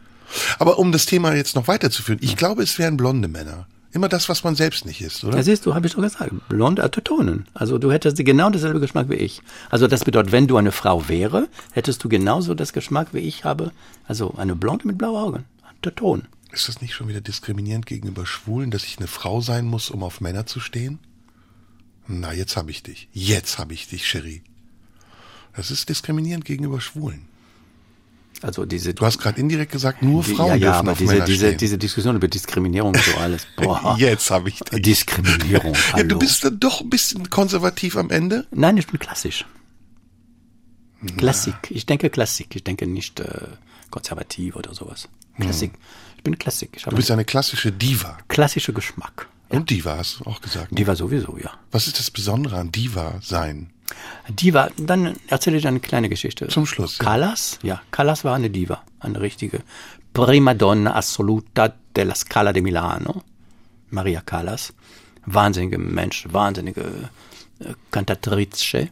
Aber um das Thema jetzt noch weiterzuführen, ich glaube, es wären blonde Männer. Immer das, was man selbst nicht ist, oder? Ja, siehst du, habe ich doch gesagt. Blonde Totonen. Also du hättest genau dasselbe Geschmack wie ich. Also das bedeutet, wenn du eine Frau wäre, hättest du genauso das Geschmack wie ich habe. Also eine Blonde mit blauen Augen. Toton. Ist das nicht schon wieder diskriminierend gegenüber Schwulen, dass ich eine Frau sein muss, um auf Männer zu stehen? Na, jetzt habe ich dich. Jetzt habe ich dich, Cherie. Das ist diskriminierend gegenüber Schwulen. Also diese Du hast gerade indirekt gesagt, nur die, Frauen ja, ja, dürfen aber auf diese, Männer diese, stehen. diese Diskussion über Diskriminierung und so alles. Boah. Jetzt habe ich dich. Diskriminierung. Ja, du bist dann doch ein bisschen konservativ am Ende. Nein, ich bin klassisch. Klassik. Ich denke Klassik. Ich denke nicht äh, konservativ oder sowas. Klassik. Ich bin Klassik. Ich Du bist eine klassische Diva. klassischen Geschmack. Und Diva hast du auch gesagt. Die war sowieso, ja. Was ist das Besondere an Diva sein? Diva, dann erzähle ich eine kleine Geschichte. Zum Schluss, ja. Callas, ja, Callas war eine Diva, eine richtige prima donna assoluta della Scala di Milano, Maria Callas, wahnsinnige Mensch, wahnsinnige äh, Cantatrice.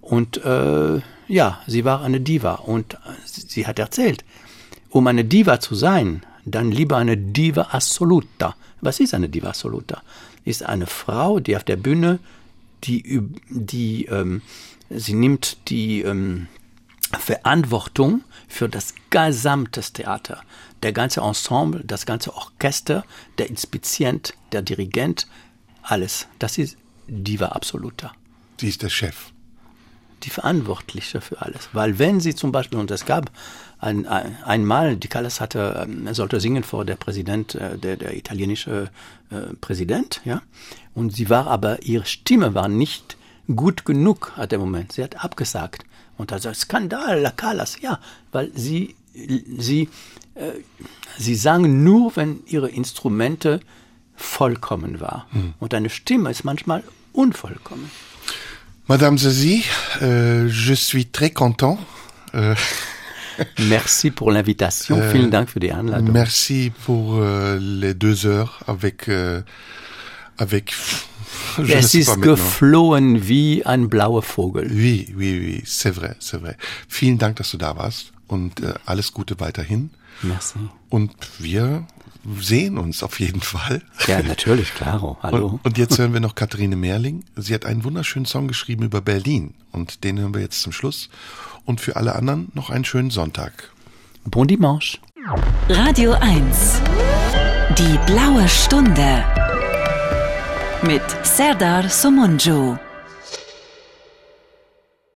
Und äh, ja, sie war eine Diva und sie hat erzählt, um eine Diva zu sein, dann lieber eine Diva assoluta. Was ist eine Diva assoluta? Ist eine Frau, die auf der Bühne, die, die ähm, sie nimmt die ähm, Verantwortung für das gesamte Theater, der ganze Ensemble, das ganze Orchester, der Inspizient, der Dirigent, alles. Das ist Diva absoluta. Sie ist der Chef. Die Verantwortliche für alles. Weil wenn sie zum Beispiel, und es gab ein, ein, einmal, die Callas hatte, ähm, sollte singen vor der Präsident, äh, der, der italienische äh, Präsident, ja. Und sie war aber, ihre Stimme war nicht gut genug at dem Moment. Sie hat abgesagt. Und da sagt Skandal, La Callas, ja, weil sie, sie, äh, sie sang nur, wenn ihre Instrumente vollkommen war. Hm. Und eine Stimme ist manchmal unvollkommen. Madame Zazie, euh, je suis très content. Euh, merci pour l'invitation. Euh, Vielen Dank für die Einladung. Merci pour euh, les deux heures avec, euh, avec es ist geflohen wie ein blauer Vogel. Oui, oui, oui, c'est vrai, c'est vrai. Vielen Dank, dass du da warst und äh, alles Gute weiterhin. Merci. Und wir sehen uns auf jeden Fall. Ja, natürlich, klaro. Hallo. Und, und jetzt hören wir noch Katharine Merling. Sie hat einen wunderschönen Song geschrieben über Berlin und den hören wir jetzt zum Schluss. Und für alle anderen noch einen schönen Sonntag. Bon dimanche. Radio 1. Die blaue Stunde mit Serdar Somunju.